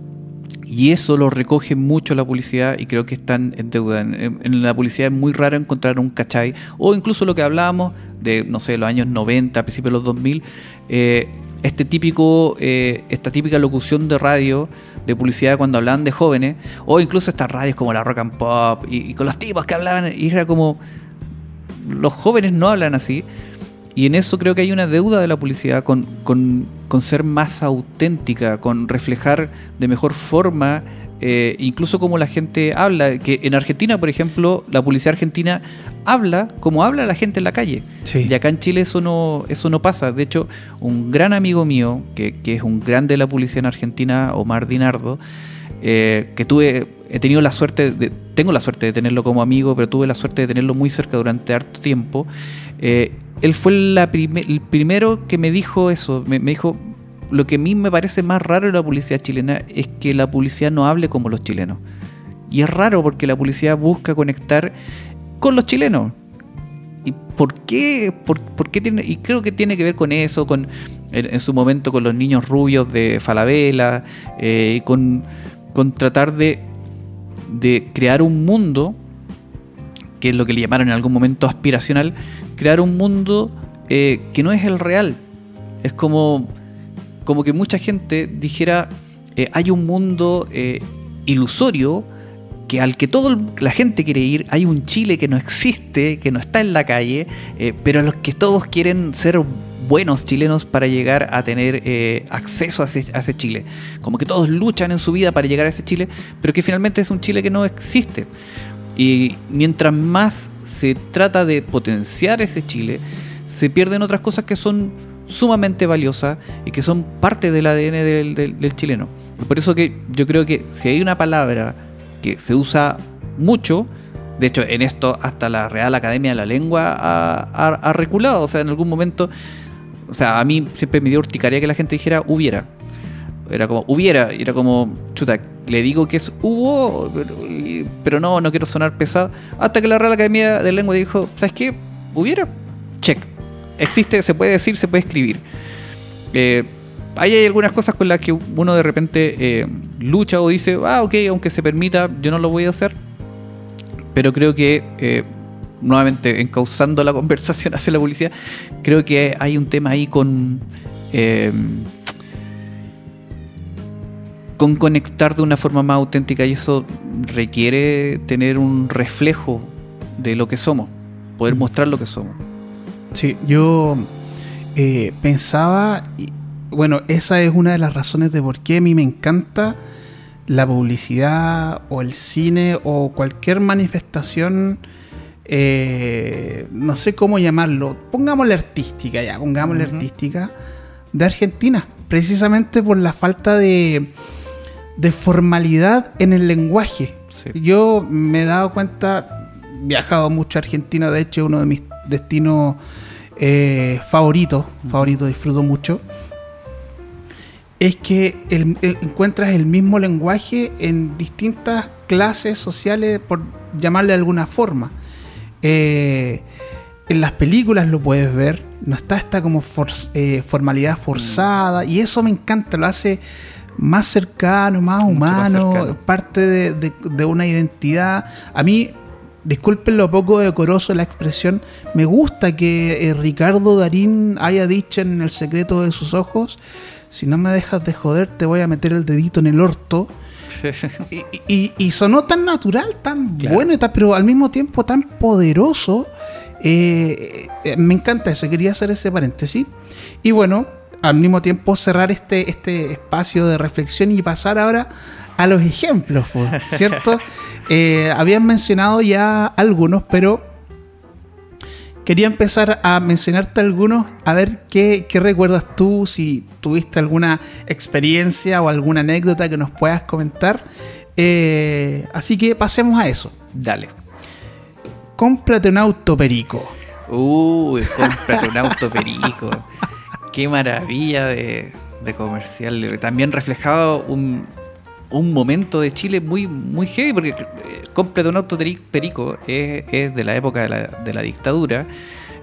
y eso lo recoge mucho la publicidad y creo que están en deuda. En, la publicidad es muy raro encontrar un cachai o incluso lo que hablábamos de, no sé, los años 90, a principios de los 2000, eh, este típico, eh, esta típica locución de radio de publicidad cuando hablaban de jóvenes o incluso estas radios como la Rock and Pop y, y con los tipos que hablaban y era como los jóvenes no hablan así. Y en eso creo que hay una deuda de la publicidad con, con- con ser más auténtica, con reflejar de mejor forma, eh, incluso como la gente habla. Que en Argentina, por ejemplo, la publicidad argentina habla como habla la gente en la calle. Sí. Y acá en Chile eso no, eso no pasa. De hecho, un gran amigo mío, que, que es un grande de la publicidad en Argentina, Omar Dinardo, eh, que tuve, he tenido la suerte, tengo la suerte de tenerlo como amigo, pero tuve la suerte de tenerlo muy cerca durante harto tiempo. Eh, él fue el primero que me dijo eso, me, dijo, lo que a mí me parece más raro de la publicidad chilena es que la publicidad no hable como los chilenos. Y es raro porque la publicidad busca conectar con los chilenos. ¿Y por qué? ¿Por, por qué tiene? Y creo que tiene que ver con eso, con en, su momento con los niños rubios de Falabella, eh, con, con tratar de, de crear un mundo, que es lo que le llamaron en algún momento aspiracional, crear un mundo eh, que no es el real. Es como, como que mucha gente dijera, eh, hay un mundo eh, ilusorio que al que toda la gente quiere ir, hay un Chile que no existe, que no está en la calle, pero a los que todos quieren ser buenos chilenos para llegar a tener eh, acceso a ese, Chile. Como que todos luchan en su vida para llegar a ese Chile, pero que finalmente es un Chile que no existe. Y mientras más se trata de potenciar ese Chile, se pierden otras cosas que son sumamente valiosas y que son parte del ADN del, chileno. Por eso que yo creo que si hay una palabra que se usa mucho. De hecho, en esto hasta la Real Academia de la Lengua ha reculado. O sea, en algún momento, o sea, a mí siempre me dio urticaria que la gente dijera hubiera. Era como, hubiera, era como, chuta, le digo que es hubo, pero, no, no quiero sonar pesado. Hasta que la Real Academia de Lengua dijo, ¿sabes qué? Hubiera, check. Existe, se puede decir, se puede escribir. Eh, ahí hay algunas cosas con las que uno de repente eh, lucha o dice, ah, ok, aunque se permita, yo no lo voy a hacer. Pero creo que, eh, nuevamente, encauzando la conversación [laughs] hacia la publicidad, creo que hay un tema ahí con... eh, con conectar de una forma más auténtica y eso requiere tener un reflejo de lo que somos, poder mostrar lo que somos. Sí, yo eh, pensaba, y, bueno, esa es una de las razones de por qué a mí me encanta la publicidad o el cine o cualquier manifestación, eh, no sé cómo llamarlo, pongámosle artística ya, pongámosle Ujú. artística, de Argentina, precisamente por la falta de, de formalidad en el lenguaje. Sí. Yo me he dado cuenta, he viajado mucho a Argentina, de hecho, uno de mis destinos eh, favoritos, favoritos, disfruto mucho, es que el- encuentras el mismo lenguaje en distintas clases sociales, por llamarle de alguna forma. Eh, en las películas lo puedes ver, no está esta como for- eh, formalidad forzada, y eso me encanta, lo hace más cercano, más Mucho más humano, cercano. parte de, de- de una identidad. A mí, disculpen lo poco decoroso de la expresión, me gusta que eh, Ricardo Darín haya dicho en El secreto de sus ojos, si no me dejas de joder te voy a meter el dedito en el orto. Y, y- y sonó tan natural, tan Claro. bueno, pero al mismo tiempo tan poderoso. Eh, eh, me encanta eso, quería hacer ese paréntesis. Y bueno, al mismo tiempo cerrar este, este espacio de reflexión y pasar ahora a los ejemplos, ¿cierto? [laughs] Eh, habían mencionado ya algunos, pero quería empezar a mencionarte algunos, a ver qué, qué recuerdas tú, si tuviste alguna experiencia o alguna anécdota que nos puedas comentar. Eh, así que pasemos a eso. Dale. Cómprate un auto perico. Uy, cómprate un auto perico. Qué maravilla de, de comercial. También reflejaba un, un momento de Chile muy, muy heavy, porque eh, cómprate un auto perico es, es de la época de la, dictadura.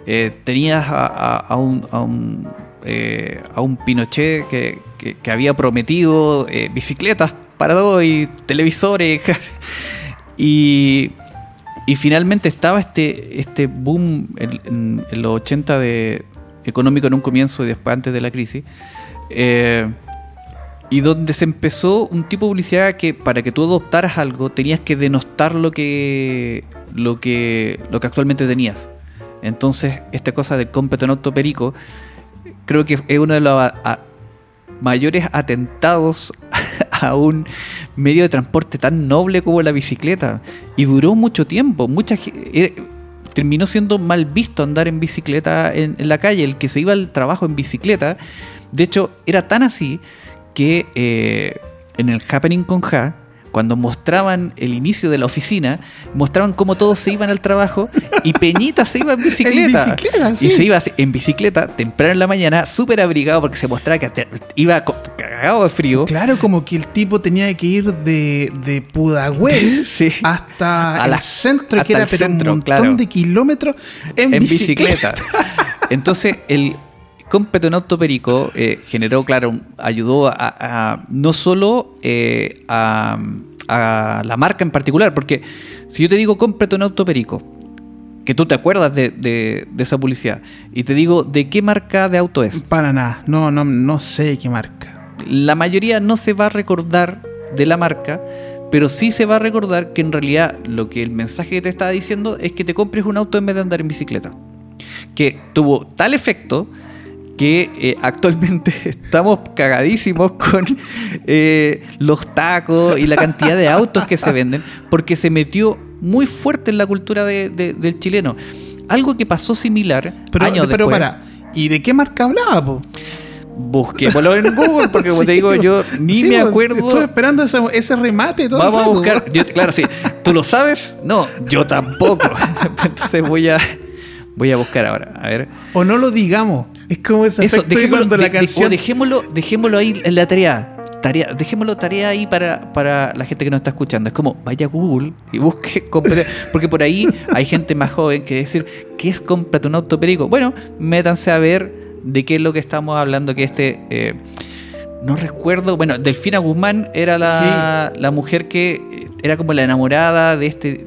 Eh, tenías a, un, a, un, eh, a un Pinochet que, que- había prometido eh, bicicletas para todo y televisores. [laughs] y, y finalmente estaba este, este boom en, los 80 de económico en un comienzo y después antes de la crisis. eh, y donde se empezó un tipo de publicidad que para que tú adoptaras algo tenías que denostar lo que lo que lo que actualmente tenías. Entonces, esta cosa del cómprate un auto perico creo que es uno de los mayores atentados [laughs] a un medio de transporte tan noble como la bicicleta. Y duró mucho tiempo. Mucha eh, terminó siendo mal visto andar en bicicleta en la calle. El que se iba al trabajo en bicicleta, de hecho, era tan así que eh, en el Happening con Ja, cuando mostraban el inicio de la oficina, mostraban cómo todos se iban al trabajo y [laughs] Peñita se iba en bicicleta. En bicicleta, sí. Y se iba en bicicleta temprano en la mañana, súper abrigado porque se mostraba que iba cagado de frío. Claro, como que el tipo tenía que ir de, de Pudahuel [laughs] Sí. hasta A el la- centro, hasta que era pero centro, un montón claro. de kilómetros en, en bicicleta. bicicleta. [laughs] Entonces, el cómprate un auto perico eh, generó, claro, ayudó a, a- no solo eh, a, a la marca en particular, porque si yo te digo cómprate un auto perico, que tú te acuerdas de, de- de esa publicidad, y te digo de qué marca de auto es, Para nada, no, no, no sé qué marca. la mayoría no se va a recordar de la marca, pero sí se va a recordar que en realidad lo que el mensaje que te estaba diciendo es que te compres un auto en vez de andar en bicicleta. Que tuvo tal efecto que eh, actualmente [laughs] estamos cagadísimos con eh, los tacos y la cantidad de autos que se venden, porque se metió muy fuerte en la cultura de- de- del chileno. Algo que pasó similar Pero, años pero después. para, ¿y de qué marca hablaba, po? Busquémoslo en Google, porque como [laughs] Sí, te digo, yo ni sí, me acuerdo. Estoy esperando ese, ese remate todo el Vamos a buscar. yo- claro, sí. ¿Tú lo sabes? No, yo tampoco. [laughs] Entonces voy a voy a buscar ahora. A ver. O no lo digamos. Es como ese Eso, de dejémoslo, la de- de- canción. dejémoslo ahí en la tarea. Tarea, dejémoslo tarea ahí para, para la gente que nos está escuchando. Es como, vaya a Google y busque, [laughs] compre- porque por ahí hay gente más joven que decir, ¿qué es cómprate un auto perico? Bueno, métanse a ver de qué es lo que estamos hablando, que este... eh, no recuerdo, bueno, Delfina Guzmán era la, la mujer que eh, era como la enamorada de este,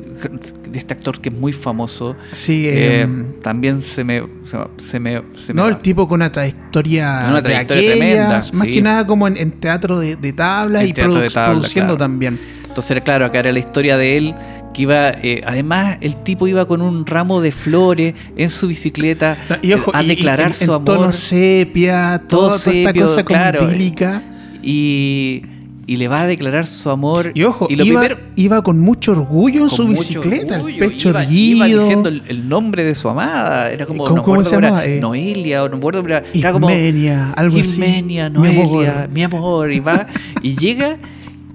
de este actor que es muy famoso. Sí, Eh, em, también se me, se me, se me- no, va. el tipo con una trayectoria, Con una trayectoria aquellas, tremenda, más sí. que nada como en, en teatro de, de tablas y produ- tabla, produciendo claro. también. Entonces, claro, acá era la historia de él que iba, eh, además el tipo iba con un ramo de flores en su bicicleta Y ojo, a y- y declarar en, su amor tono sepia, Todo todo, toda esta cosa como claro. y, y le va a declarar su amor. Y ojo, lo iba, primero- iba con mucho orgullo en su bicicleta, orgullo, el pecho iba, iba diciendo el, el nombre de su amada. Era como, ¿Cómo- no cómo recuerdo se era, Eh, Noelia, o no recuerdo, pero era como Ismenia, algo así. Ismenia, Mi amor. Noelia, mi amor, y va, y llega,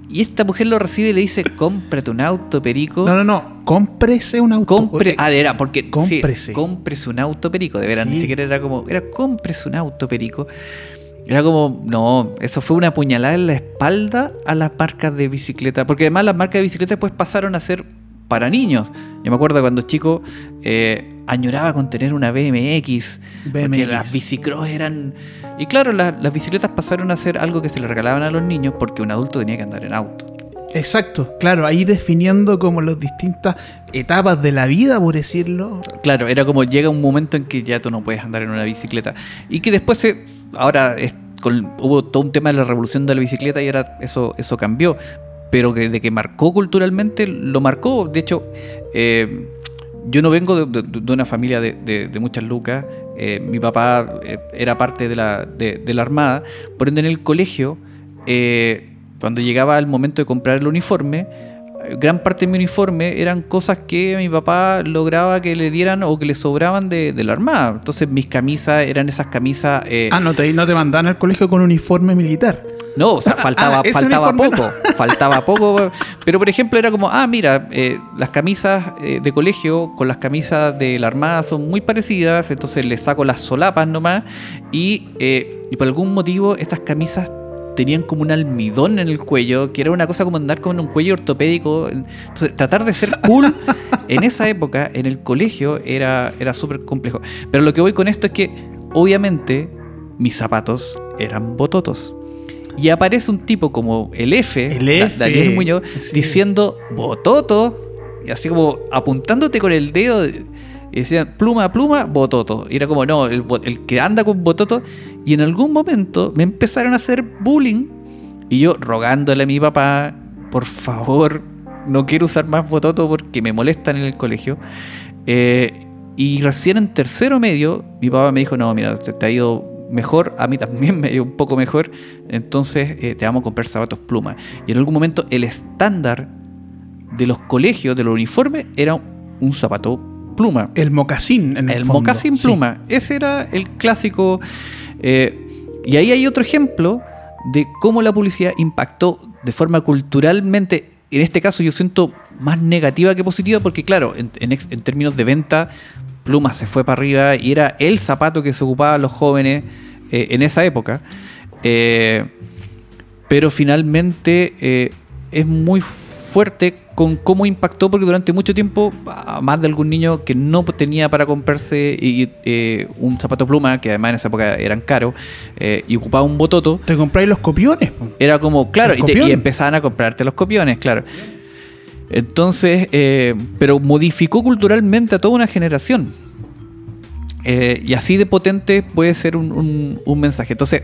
y esta mujer lo recibe y le dice, cómprate un auto, perico. No, no, no. Cómprese un auto. Compre, ah, era porque cómprese. sí, cómprese un auto perico, de veras, ni siquiera era como, era cómprese un auto perico. Era como, no, eso fue una puñalada en la espalda a las marcas de bicicleta, porque además las marcas de bicicleta después pasaron a ser para niños. Yo me acuerdo cuando chico eh, añoraba con tener una BMX, porque BMX. las bicicross eran... Y claro, la- las bicicletas pasaron a ser algo que se le regalaban a los niños porque un adulto tenía que andar en auto. Exacto, claro, ahí definiendo como las distintas etapas de la vida, por decirlo. Claro, era como llega un momento en que ya tú no puedes andar en una bicicleta. Y que después se. Ahora es con- hubo todo un tema de la revolución de la bicicleta y ahora eso, eso cambió. Pero que de que marcó culturalmente, lo marcó. De hecho, eh, yo no vengo de, de- de una familia de, de- muchas lucas. Eh, mi papá eh, era parte de la, de, la Armada. Por ende, en el colegio, eh, cuando llegaba el momento de comprar el uniforme, gran parte de mi uniforme eran cosas que mi papá lograba que le dieran o que le sobraban de, de la Armada. Entonces, mis camisas eran esas camisas. eh, Ah, no te, no te mandan al colegio con uniforme militar. no, o sea, faltaba, Ah, faltaba poco, faltaba poco. Pero por ejemplo era como, ah, mira, eh, las camisas eh, de colegio con las camisas de la Armada son muy parecidas, entonces le saco las solapas nomás y, eh, y por algún motivo estas camisas tenían como un almidón en el cuello, que era una cosa como andar con un cuello ortopédico. Entonces, tratar de ser cool [laughs] en esa época, en el colegio, era, era súper complejo. Pero lo que voy con esto es que, obviamente, mis zapatos eran bototos. Y aparece un tipo como el F, El Da- F, Daniel Muñoz, sí. diciendo bototo, y así como apuntándote con el dedo. Y decían pluma, pluma, bototo. Era como, no, el, el que anda con bototo. Y en algún momento me empezaron a hacer bullying. Y yo rogándole a mi papá, por favor, no quiero usar más bototo porque me molestan en el colegio. Eh, y recién en tercero medio, mi papá me dijo, no, mira, te, te ha ido mejor, a mí también me ido un poco mejor, entonces eh, te vamos a comprar zapatos pluma. Y en algún momento el estándar de los colegios, de los uniformes, era un zapato pluma. El mocasín, en el, El fondo. mocasín Sí. pluma. Ese era el clásico. eh, y ahí hay otro ejemplo de cómo la publicidad impactó de forma culturalmente, en este caso yo siento más negativa que positiva, porque claro, en, en ex- en términos de venta, Pluma se fue para arriba y era el zapato que se ocupaban los jóvenes eh, en esa época. Eh, pero finalmente eh, es muy fuerte con cómo impactó, porque durante mucho tiempo, más de algún niño que no tenía para comprarse y, eh, un zapato pluma, que además en esa época eran caros, eh, y ocupaba un bototo, Te compráis los copiones. era como, claro, y, te- copión. y empezaban a comprarte los copiones, claro. Entonces, eh, pero modificó culturalmente a toda una generación. Y así de potente puede ser un, un- un mensaje. Entonces,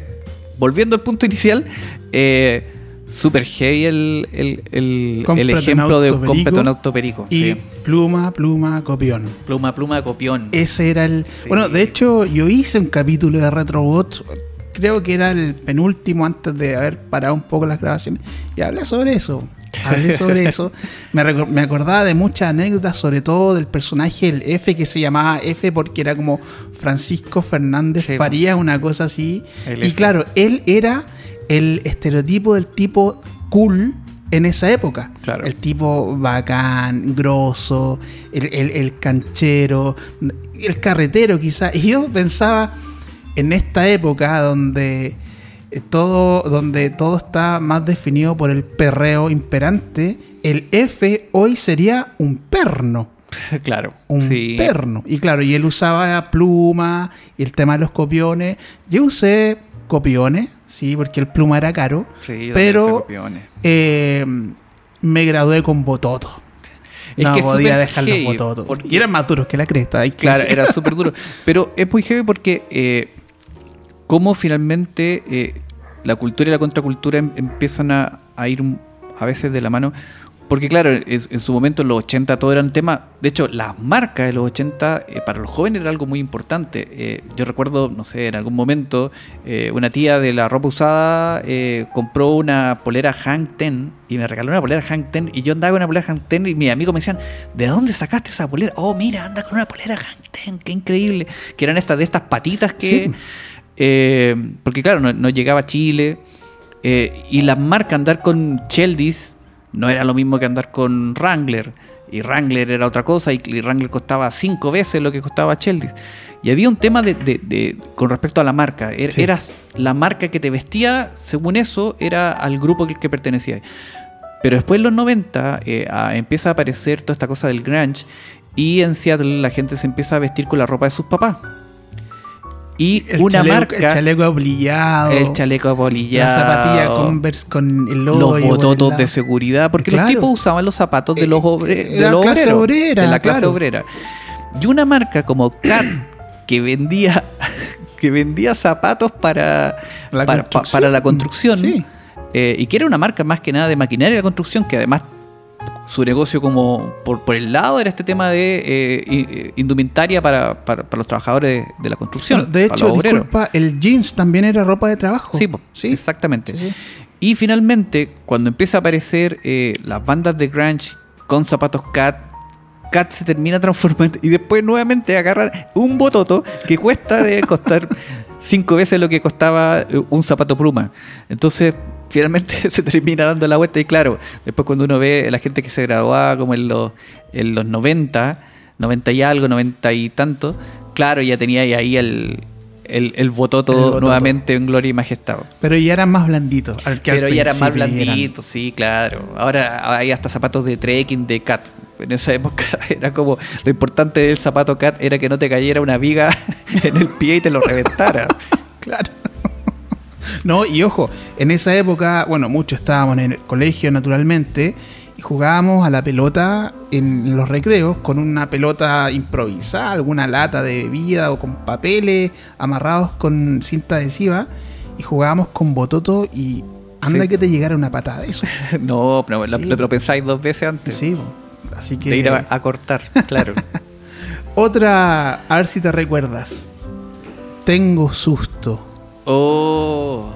volviendo al punto inicial, eh, super heavy el, el- el- el ejemplo de auto perico. Y sí. pluma, pluma, copión. Pluma, pluma, copión. Ese era el. Sí. Bueno, de hecho, yo hice un capítulo de Retrobot. Creo que era el penúltimo antes de haber parado un poco las grabaciones. Y hablé sobre eso. hablé sobre [laughs] eso, me, me acordaba de muchas anécdotas, sobre todo del personaje, el F, que se llamaba F porque era como Francisco Fernández Sí, Faría, una cosa así. Y claro, él era el estereotipo del tipo cool en esa época. Claro. El tipo bacán, grosso, el, el- el canchero, el carretero quizá. Y yo pensaba en esta época donde eh, todo, donde todo está más definido por el perreo imperante, el F hoy sería un perno. [laughs] claro. Un sí. perno. Y claro, y él usaba pluma y el tema de los copiones. Yo usé copiones, sí, porque el pluma era caro. Sí, pero eh, me gradué con bototo. Es no que podía dejar los bototos. porque- Y eran más duros que la cresta. Claro, era súper duro. Pero es muy heavy porque eh, cómo finalmente eh, la cultura y la contracultura em- empiezan a, a ir a veces de la mano. Porque claro, es- en su momento en los 80 todo eran tema. De hecho, las marcas de los 80 eh, para los jóvenes era algo muy importante. Eh, yo recuerdo, no sé, en algún momento eh, una tía de la ropa usada eh, compró una polera Hank Ten y me regaló una polera Hank Ten y yo andaba con una polera Hank Ten y mis amigos me decían, ¿de dónde sacaste esa polera? Oh, mira, anda con una polera Hank Ten, qué increíble. Que eran estas de estas patitas que... Sí. eh, porque claro, no, no llegaba a Chile eh, y las marcas andar con Cheldis no era lo mismo que andar con Wrangler. Y Wrangler era otra cosa y, y Wrangler costaba cinco veces lo que costaba Cheldis. Y había un tema de, de- de- con respecto a la marca. Er- Sí. Eras la marca que te vestía, según eso, era al grupo que, que pertenecía. Pero después en los 90 eh, a- empieza a aparecer toda esta cosa del grunge y en Seattle la gente se empieza a vestir con la ropa de sus papás. Y El una chaleco- marca, El chaleco abolillado. el chaleco apolillado, La zapatilla Converse con el logo. los bototos de seguridad, porque los tipos usaban los zapatos de Eh, los, obre- eh, de los clase obreros, obrera, de la clase claro. obrera. Y una marca como Cat que vendía [laughs] que vendía zapatos para La para, la construcción Sí. eh, y que era una marca más que nada de maquinaria de construcción que además su negocio como por, por el lado era este tema de eh, i- indumentaria para, para, para los trabajadores de, de la construcción. Bueno, de hecho, disculpa, el jeans también era ropa de trabajo. Sí, sí. exactamente. Sí, sí. Y finalmente, cuando empieza a aparecer eh, las bandas de grunge con zapatos cat, cat se termina transformando y después nuevamente agarran un bototo que cuesta de costar [laughs] cinco veces lo que costaba eh, un zapato pluma. Entonces, finalmente [laughs] se termina dando la vuelta y claro, después cuando uno ve a la gente que se graduaba como en los, en los 90, 90 y algo, 90 y tanto, claro, ya tenía ahí el, el, el bototo El bototo. nuevamente en gloria y majestad. Pero ya eran más blanditos. al que al Pero ya eran más eran. blanditos, sí, claro. Ahora hay hasta zapatos de trekking, de cat. En esa época [laughs] era como lo importante del zapato cat era que no te cayera una viga [laughs] en el pie y te lo reventara. Claro. [laughs] No, y ojo, en esa época, bueno, muchos estábamos en el colegio naturalmente y jugábamos a la pelota en los recreos con una pelota improvisada, alguna lata de bebida o con papeles amarrados con cinta adhesiva y jugábamos con bototo y anda Sí. que te llegara una patada de eso. [laughs] No, pero Sí. lo- lo pensáis dos veces antes Sí, así que de ir a, a cortar, claro. [laughs] otra, a ver si te recuerdas. Tengo susto. Oh,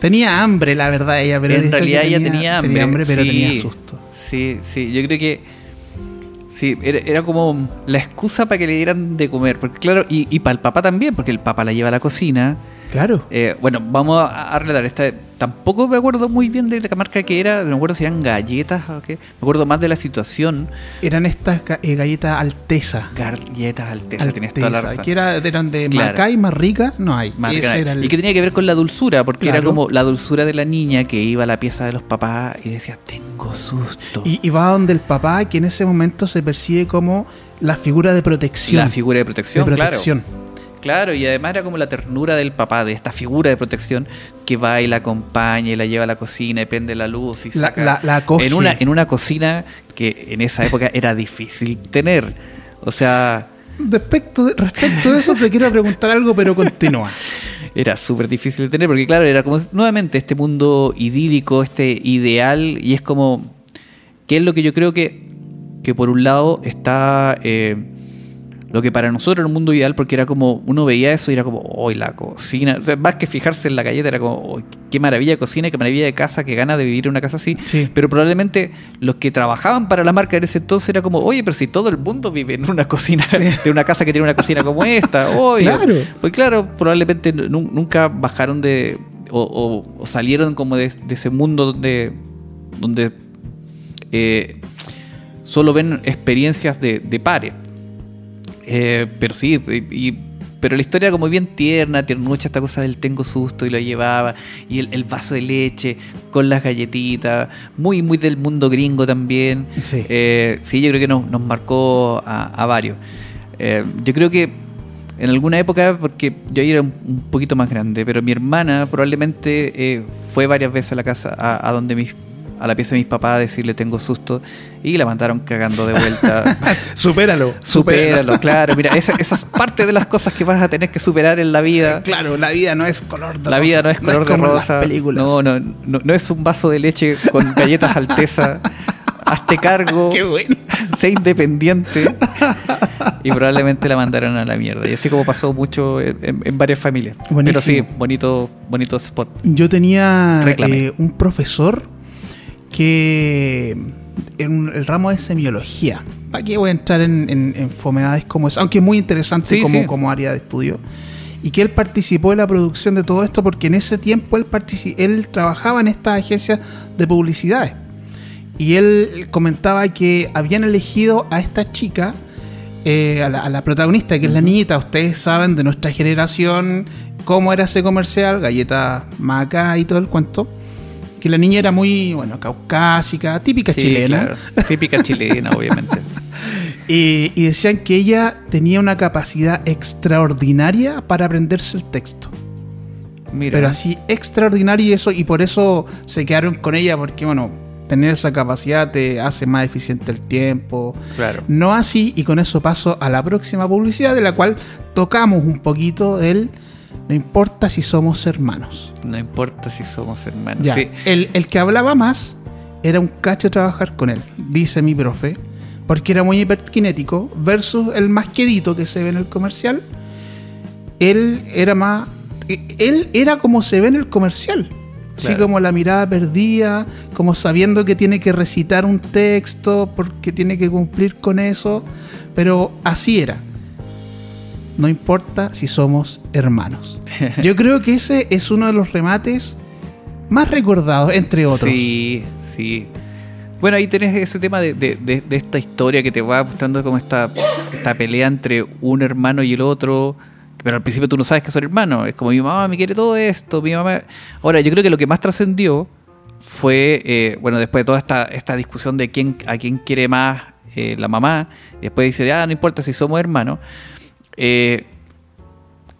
Tenía hambre, la verdad, ella, pero en realidad ella tenía hambre. Tenía hambre, pero sí. tenía susto. Sí, sí, yo creo que sí, era, era como la excusa para que le dieran de comer. Porque claro, y, y para el papá también, porque el papá la lleva a la cocina. Claro. Eh, bueno, vamos a, a relatar. Esta, tampoco me acuerdo muy bien de la marca que era. No me acuerdo si eran galletas o qué. Me acuerdo más de la situación. Eran estas eh, galletas Alteza. Galletas Alteza, tenías toda la Alteza, razón. que era, eran de Claro. Macay más ricas, no hay. Más Ese grande. era el- Y que tenía que ver con la dulzura, porque era como la dulzura de la niña que iba a la pieza de los papás y decía, tengo susto. y, y va donde el papá, que en ese momento se percibe como la figura de protección. la figura de de protección, protección. claro. Claro, y además era como la ternura del papá, de esta figura de protección que va y la acompaña y la lleva a la cocina y prende la luz y saca. la- la acoge. en una en una cocina que en esa época era difícil tener. O sea, Respecto de, respecto de eso, te quiero preguntar algo, pero continúa. [laughs] era súper difícil de tener porque claro, era como nuevamente este mundo idílico, este ideal y es como que es lo que yo creo que que por un lado está eh, lo que para nosotros era un mundo ideal porque era como, uno veía eso y era como, hoy la cocina, o sea, más que fijarse en la galleta, era como, "Oh, qué maravilla de cocina, qué maravilla de casa, qué gana de vivir en una casa así. Sí. Pero probablemente los que trabajaban para la marca en ese entonces era como, oye, pero si todo el mundo vive en una cocina, [laughs] de una casa que tiene una cocina como esta, oye. Claro. Pues claro, probablemente nu- nunca bajaron de, o, o- o salieron como de, de ese mundo donde, donde eh, solo ven experiencias de, de pares. Eh, pero sí, y, y- pero la historia como bien tierna, tiernucha, esta cosa del tengo susto y lo llevaba, y el, el vaso de leche con las galletitas, muy, muy del mundo gringo también. Sí. Eh, sí, yo creo que nos, nos marcó a, a varios. Eh, yo creo que en alguna época, porque yo era un, un poquito más grande, pero mi hermana probablemente eh, fue varias veces a la casa, a, a donde mis, a la pieza de mis papás a decirle tengo susto y la mandaron cagando de vuelta. [laughs] Supéralo. Supéralo, claro. Mira, esa, esa es parte de las cosas que vas a tener que superar en la vida. Claro, la vida no es color de La rosa. vida no es color de como en las rosa. películas. No, no, no, no es un vaso de leche con galletas Alteza. Hazte cargo. [laughs] Qué bueno. Sé independiente. Y probablemente la mandaron a la mierda. Y así como pasó mucho en, en- en varias familias. Pero Buenísimo. sí, bonito, bonito spot. Yo tenía eh, un profesor que en el ramo de semiología. ¿Para qué voy a entrar en, en, en fomedades como eso? Aunque es muy interesante Sí, como, sí. como área de estudio. Y que él participó en la producción de todo esto porque en ese tiempo él, él trabajaba en estas agencias de publicidades. Y él comentaba que habían elegido a esta chica, eh, a, la, a la protagonista, que es la niñita. Ustedes saben de nuestra generación cómo era ese comercial, galleta maca y todo el cuento. Que la niña era muy, bueno, caucásica, típica Sí, chilena. claro. Típica chilena, obviamente. [laughs] Y, y decían que ella tenía una capacidad extraordinaria para aprenderse el texto. Mira. Pero así extraordinaria y eso, y por eso se quedaron con ella, porque bueno, tener esa capacidad te hace más eficiente el tiempo. Claro. No así, y con eso paso a la próxima publicidad, de la cual tocamos un poquito el no importa si somos hermanos. No importa si somos hermanos. Ya. Sí. El, el que hablaba más era un cacho trabajar con él, dice mi profe, porque era muy hiperkinético, versus el más quedito que se ve en el comercial. Él era más. e- Él era como se ve en el comercial. Así Claro. como la mirada perdida, como sabiendo que tiene que recitar un texto porque tiene que cumplir con eso. Pero así era. No importa si somos hermanos. [laughs] Yo creo que ese es uno de los remates más recordados, entre otros. Sí, sí. Bueno, ahí tenés ese tema de, de- de- de esta historia que te va mostrando como esta, esta pelea entre un hermano y el otro. Pero al principio tú no sabes que son hermanos. Es como mi mamá me quiere todo esto, mi mamá. Ahora, yo creo que lo que más trascendió fue, eh, bueno, después de toda esta, esta discusión de quién, a quién quiere más eh, la mamá, y después dice, ah, no importa si somos hermanos. Eh,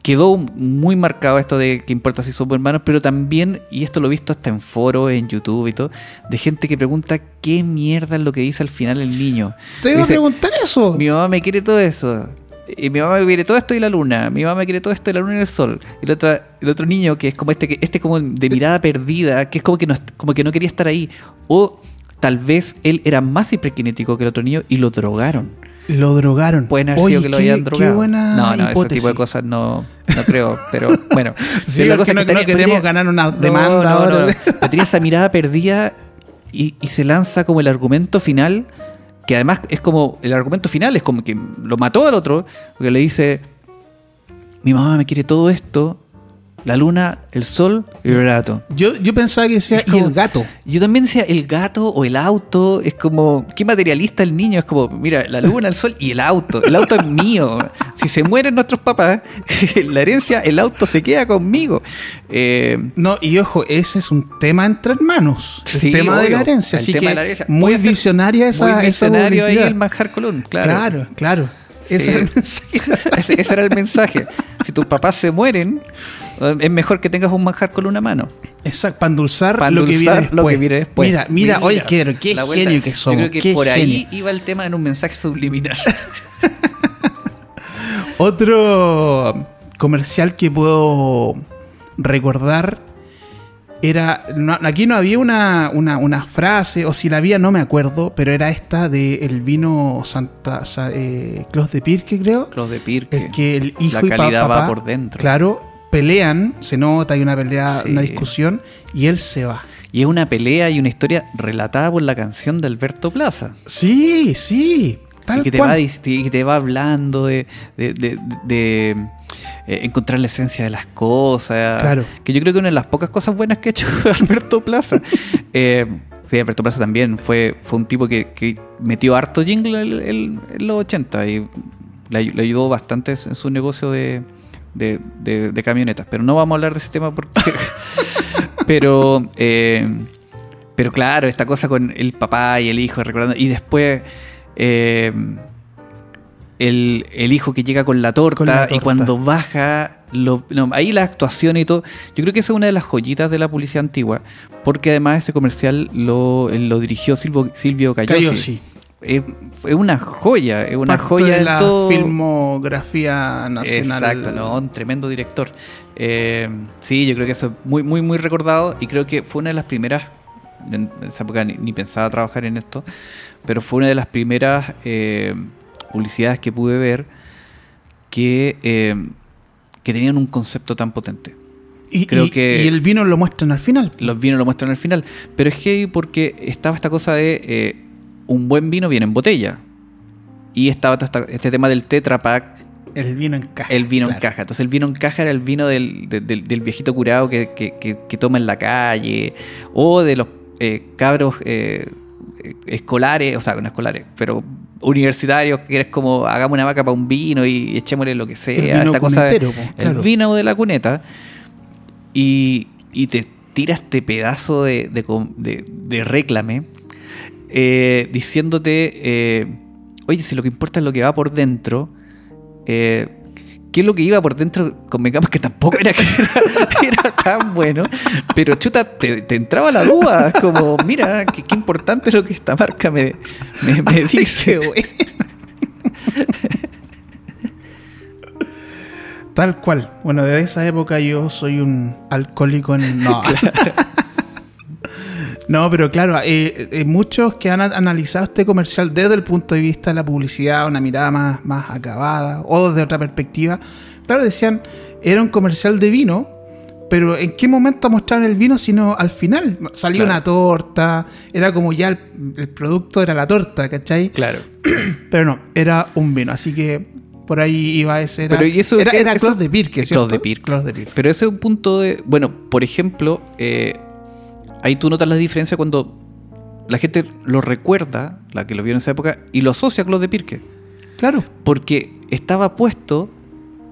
quedó muy marcado esto de que importa si somos hermanos, pero también, y esto lo he visto hasta en foros, en YouTube y todo, de gente que pregunta qué mierda es lo que dice al final el niño. Te iba a preguntar eso. Mi mamá me quiere todo eso. Y mi mamá me quiere todo esto y la luna. Mi mamá me quiere todo esto y la luna y el sol. Y el otro, el otro niño que es como este, que este como de mirada perdida, que es como que no, como que no quería estar ahí. O tal vez él era más hiperkinético que el otro niño y lo drogaron. Lo drogaron. Pueden haber Oye, sido que lo qué- hayan drogado. Qué buena no, no, ese hipótesis. tipo de cosas no, no creo. Pero [laughs] bueno. Sí, Pero porque no- no queremos ganar una demanda ahora. Pero tiene esa mirada perdida y, y se lanza como el argumento final, que además es como, el argumento final es como que lo mató al otro, porque le dice, mi mamá me quiere todo esto, la luna, el sol y el gato. Yo, yo pensaba que decía, Es como- y el gato. Yo también decía, el gato o el auto, es como, qué materialista el niño, es como, mira, la luna, el sol y el auto. El auto es mío. Si se mueren nuestros papás, [laughs] la herencia, el auto se queda conmigo. Eh, No, y ojo, ese es un tema entre hermanos. Sí, el tema de la herencia. Así que la herencia. muy visionaria esa, muy esa visionario ahí publicidad. el manjar Colón, claro. Claro, claro. Ese Sí. [laughs] era el mensaje. Si tus papás se mueren, es mejor que tengas un manjar con una mano. Exacto, para endulzar, lo, que viene lo que viene después. Mira, mira, oye, qué, qué genio que somos. Yo creo que por ahí iba el tema en un mensaje subliminal. [laughs] Otro comercial que puedo recordar era. no- aquí no había una, una, una frase, o si la había, no me acuerdo, pero era esta de el vino Santa. Sa- eh, Clos de Pirque, creo. Los de Pirque. El que el hijo La y calidad va por dentro. Claro, pelean, se nota, hay una pelea, Sí. una discusión, y él se va. Y es una pelea y una historia relatada por la canción de Alberto Plaza. Sí, sí. Tal y que te, cual. va, y te va hablando de, de- de- de, eh, encontrar la esencia de las cosas. Claro. Que yo creo que una de las pocas cosas buenas que ha hecho [laughs] Alberto Plaza. Eh, sí, Alberto Plaza también fue, fue un tipo que, que metió harto jingle en, en- en los 80 y le ayudó bastante en su negocio de, de- de- de camionetas. Pero no vamos a hablar de ese tema porque... [laughs] pero... eh, pero claro, esta cosa con el papá y el hijo recordando. Y después eh, el, el hijo que llega con la, torta, Con la y cuando baja, lo- no, ahí la actuación y todo. Yo creo que esa es una de las joyitas de la publicidad antigua. Porque además ese comercial lo, lo dirigió Silvio, Silvio Cayosi. Cayosi. Es, es una joya, es una Parte joya de la todo. filmografía nacional. Exacto, ¿no? Un tremendo director. Eh, sí, yo creo que eso es muy, muy, muy recordado y creo que fue una de las primeras, en esa época ni, ni pensaba trabajar en esto, pero fue una de las primeras eh, publicidades que pude ver que, eh, que tenían un concepto tan potente. Y, creo y- que- y el vino lo muestran al final. Los vinos lo muestran al final, pero es que porque estaba esta cosa de eh, un buen vino viene en botella y estaba todo este tema del Tetra Pak El vino en caja. el vino en caja. Entonces el vino en caja era el vino del, de- del- del viejito curado que, que- que- que toma en la calle o de los eh, cabros eh, escolares, o sea, no escolares, pero universitarios que eres como hagamos una vaca para un vino y echémosle lo que sea. El vino esta cosa el vino de la cuneta y, y te tira este pedazo de, de, de- de réclame eh, diciéndote, eh, oye, si lo que importa es lo que va por dentro, eh, ¿qué es lo que iba por dentro? Convengamos [laughs] que tampoco era que era, era tan bueno, pero chuta, te, te entraba la duda, como, mira, qué, qué importante es lo que esta marca me, me, me dice. Bueno. Tal cual. Bueno, de esa época yo soy un alcohólico en... No, [laughs] no pero claro, eh, eh, muchos que han analizado este comercial desde el punto de vista de la publicidad, una mirada más, más acabada o desde otra perspectiva, claro, decían, era un comercial de vino, pero ¿en qué momento mostraron el vino sino al final? Claro. una torta, era como ya el, el producto era la torta, ¿cachai? Claro. [clears throat] Pero no, era un vino, así que por ahí iba ese. Era, Pero, ¿y eso era, qué- era eso- de Pirque, ¿cierto? de Pirque. De Pirque. Pero ese es un punto de. Bueno, por ejemplo, eh, ahí tú notas la diferencia cuando la gente lo recuerda, la que lo vio en esa época, y lo asocia a Claude de Pirque. Claro. Porque estaba puesto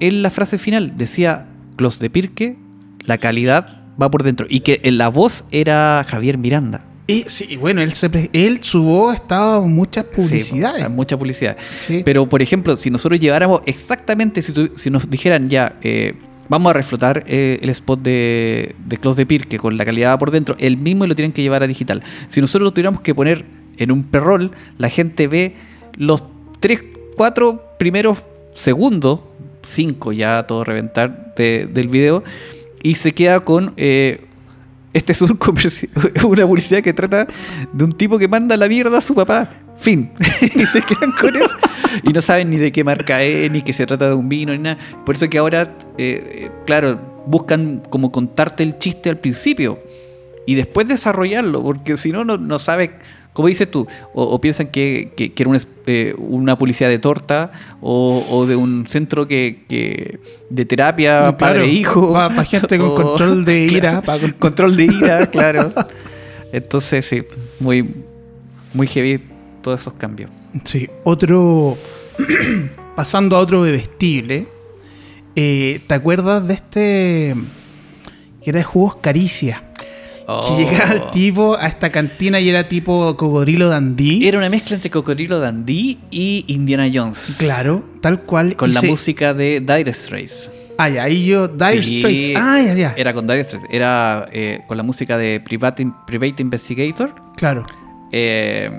en la frase final. Decía Clos de Pirque, la calidad va por dentro. Y que en la voz era Javier Miranda. Y sí, bueno, él, se él su voz estaba en muchas publicidades. Sí, mucha publicidad. Sí. Pero, por ejemplo, si nosotros lleváramos exactamente, si, tu- si nos dijeran ya, eh, vamos a reflotar eh, el spot de, de Clos de Pirque con la calidad por dentro, el mismo y lo tienen que llevar a digital. Si nosotros lo tuviéramos que poner en un perrol, la gente ve los 3, 4 primeros segundos, 5 ya todo reventar de- del video, y se queda con... eh, este [laughs] es un [laughs] una publicidad que trata de un tipo que manda la mierda a su papá. Fin. [laughs] y se quedan con eso. [laughs] Y no saben ni de qué marca es, ni que se trata de un vino, ni nada. Por eso que ahora, eh, eh, claro, buscan como contarte el chiste al principio y después desarrollarlo, porque si no, no, no sabes, como dices tú, o, o piensan que, que, que era una, eh, una publicidad de torta o, o de un centro que, que de terapia Claro, padre-hijo. pa- pa gente con [laughs] O- control de [laughs] ira, claro, control de ira, claro. Entonces, sí, muy, muy heavy todos esos cambios. Sí, otro. [clears throat] pasando a otro bebestible. eh, ¿Te acuerdas de este. que era de jugos Caricia? Oh. Que llegaba el tipo a esta cantina y era tipo cocodrilo dandí. Era una mezcla entre Cocodrilo Dandy y Indiana Jones. Claro, tal cual. Con y la se- música de Dire Straits. Ah, ya, ahí yo. Dire Sí, Straits. Ah, ya, ya. Era con Dire Straits. Era eh, con la música de Private, Private Investigator. Claro. Eh,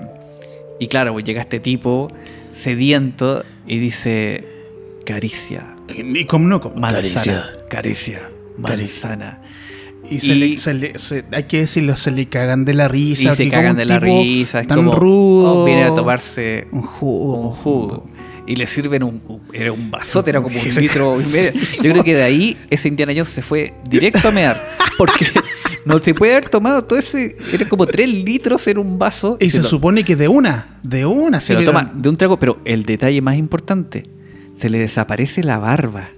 y claro, pues llega este tipo sediento y dice: Caricia, Y como no, como manzana, Caricia. caricia, manzana. Y, se Y- le- se le- se- hay que decirlo, se le cagan de la risa. y se cagan de la risa. Es Tan como, rudo. oh, viene a tomarse un jugo. un jugo. Y le sirven un, un- era un vasote, era como un [laughs] litro y medio. Yo creo que de ahí ese Indiana Jones se fue directo a mear. Porque [laughs] no se puede haber tomado todo ese. Era como 3 litros en un vaso. Y se, lo- supone que de una, de una. se lo toma de un trago. Pero el detalle más importante: se le desaparece la barba.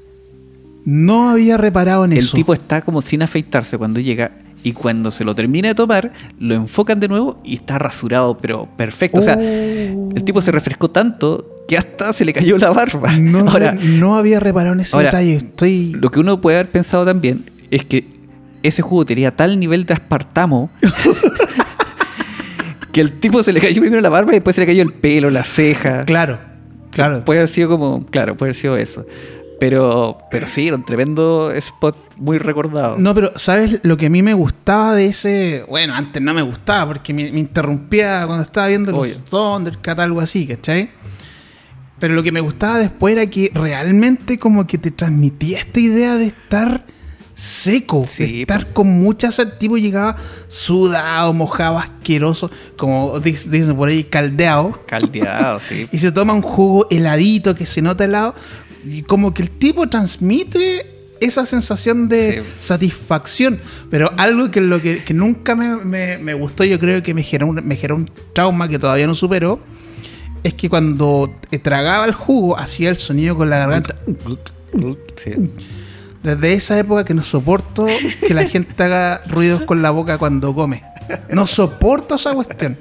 No había reparado en El eso. tipo está como sin afeitarse cuando llega. Y cuando se lo termina de tomar, lo enfocan de nuevo y está rasurado, pero perfecto. O sea, Oh. el tipo se refrescó tanto que hasta se le cayó la barba. No, [laughs] Ahora, no había reparado en ese ahora, detalle. Estoy. Lo que uno puede haber pensado también es que ese jugo tenía tal nivel de aspartamo [laughs] que el tipo se le cayó primero la barba y después se le cayó el pelo, la ceja. Claro, claro. Puede haber sido como, claro, puede haber sido eso. Pero, pero sí, era un tremendo spot muy recordado. No, pero ¿sabes lo que a mí me gustaba de ese? Bueno, antes no me gustaba porque me, me interrumpía cuando estaba viendo los Obvio. Thundercat, algo así, ¿cachai? Pero lo que me gustaba después era que realmente como que te transmitía esta idea de estar seco, Sí, de estar con mucha sed. El tipo llegaba sudado, mojado, asqueroso, como dic- dicen por ahí, caldeado. Caldeado, sí. [laughs] y se toma un jugo heladito que se nota helado y como que el tipo transmite esa sensación de Sí. satisfacción pero algo que lo que, que nunca me, me- me gustó yo creo que me generó, un, me generó un trauma que todavía no supero es que cuando eh, tragaba el jugo hacía el sonido con la garganta Sí. Desde esa época que no soporto que la gente [laughs] haga ruidos con la boca cuando come no soporto esa cuestión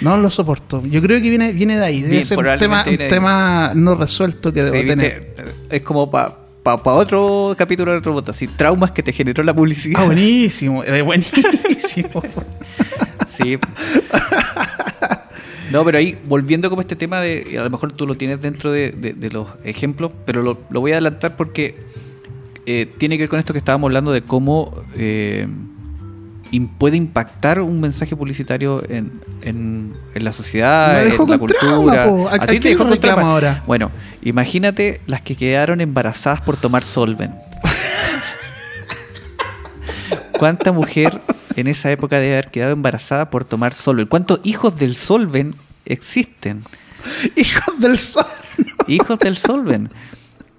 no lo soporto. Yo creo que viene, viene de ahí. Debe Bien, ser un tema, un tema no resuelto que debo Sí, tener. viste, es como para otro capítulo de otro voto, así, traumas que te generó la publicidad. Ah, buenísimo. eh, buenísimo. [laughs] Sí. No, pero ahí, volviendo como este tema de, a lo mejor tú lo tienes dentro de, de- de los ejemplos, pero lo, lo voy a adelantar porque eh, tiene que ver con esto que estábamos hablando de cómo eh, puede impactar un mensaje publicitario en, en- en la sociedad, Me dejó en la con cultura. ¿A- a ti quién le reclamo ahora? Bueno, imagínate las que quedaron embarazadas por tomar Solven. [laughs] ¿Cuánta mujer en esa época debe haber quedado embarazada por tomar Solven? ¿Cuántos hijos del Solven existen? [laughs] Hijos del sol. Hijos del Solven.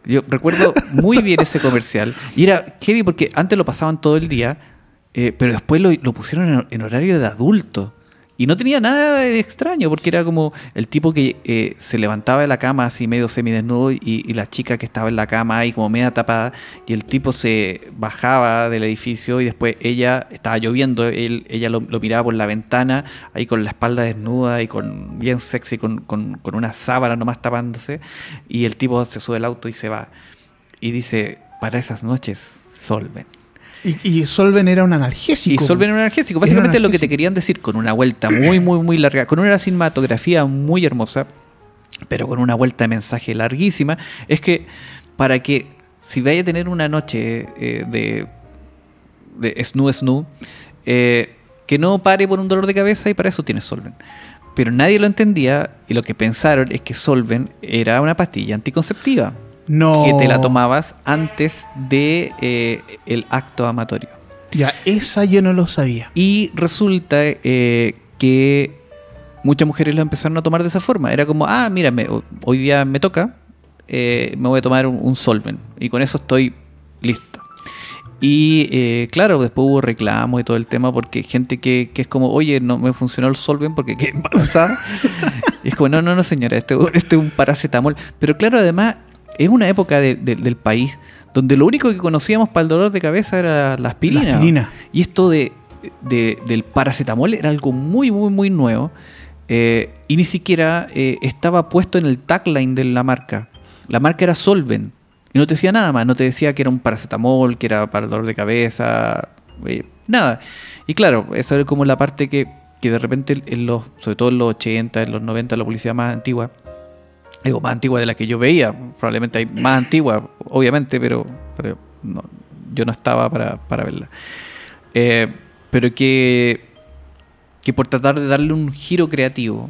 Yo recuerdo muy bien ese comercial. Y era heavy porque antes lo pasaban todo el día, eh, pero después lo, pusieron en horario de adulto. Y no tenía nada de extraño, porque era como el tipo que eh, se levantaba de la cama así medio semidesnudo y, y la chica que estaba en la cama ahí como media tapada, y el tipo se bajaba del edificio y después ella, estaba lloviendo, él, ella lo, miraba por la ventana, ahí con la espalda desnuda y con bien sexy, con, con, con una sábana nomás tapándose, y el tipo se sube al auto y se va. Y dice, para esas noches, Solven. Y, y Solven era un analgésico. Y Solven era un analgésico. Básicamente lo que te analgésico. querían decir con una vuelta muy, muy, muy larga, con una cinematografía muy hermosa, pero con una vuelta de mensaje larguísima, es que para que si vaya a tener una noche eh, de, de snoo snoo, eh, que no pare por un dolor de cabeza y para eso tienes Solven. Pero nadie lo entendía y lo que pensaron es que Solven era una pastilla anticonceptiva No. que te la tomabas antes de eh, el acto amatorio. Ya, esa yo no lo sabía. Y resulta eh, que muchas mujeres lo empezaron a tomar de esa forma. Era como, ah, mira, me- hoy día me toca, eh, me voy a tomar un, un Solven. Y con eso estoy lista. Y claro, después hubo reclamos y todo el tema porque gente que, que es como, oye, no me funcionó el Solven porque quedé embarazada. [laughs] y es como, no, no, no, señora, este, este es un paracetamol. Pero claro, además, es una época de- de- del país donde lo único que conocíamos para el dolor de cabeza era la aspirina. La aspirina. Y esto de, de- del paracetamol era algo muy, muy, muy nuevo. eh, y ni siquiera eh, estaba puesto en el tagline de la marca. La marca era Solven. Y no te decía nada más. No te decía que era un paracetamol, que era para el dolor de cabeza. eh, nada. Y claro, eso era como la parte que, que de repente, en los, sobre todo en los 80, en los 90, la publicidad más antigua, digo, más antigua de la que yo veía, probablemente hay más antigua, obviamente, pero, pero no, yo no estaba para, para verla. Eh, pero que, que por tratar de darle un giro creativo,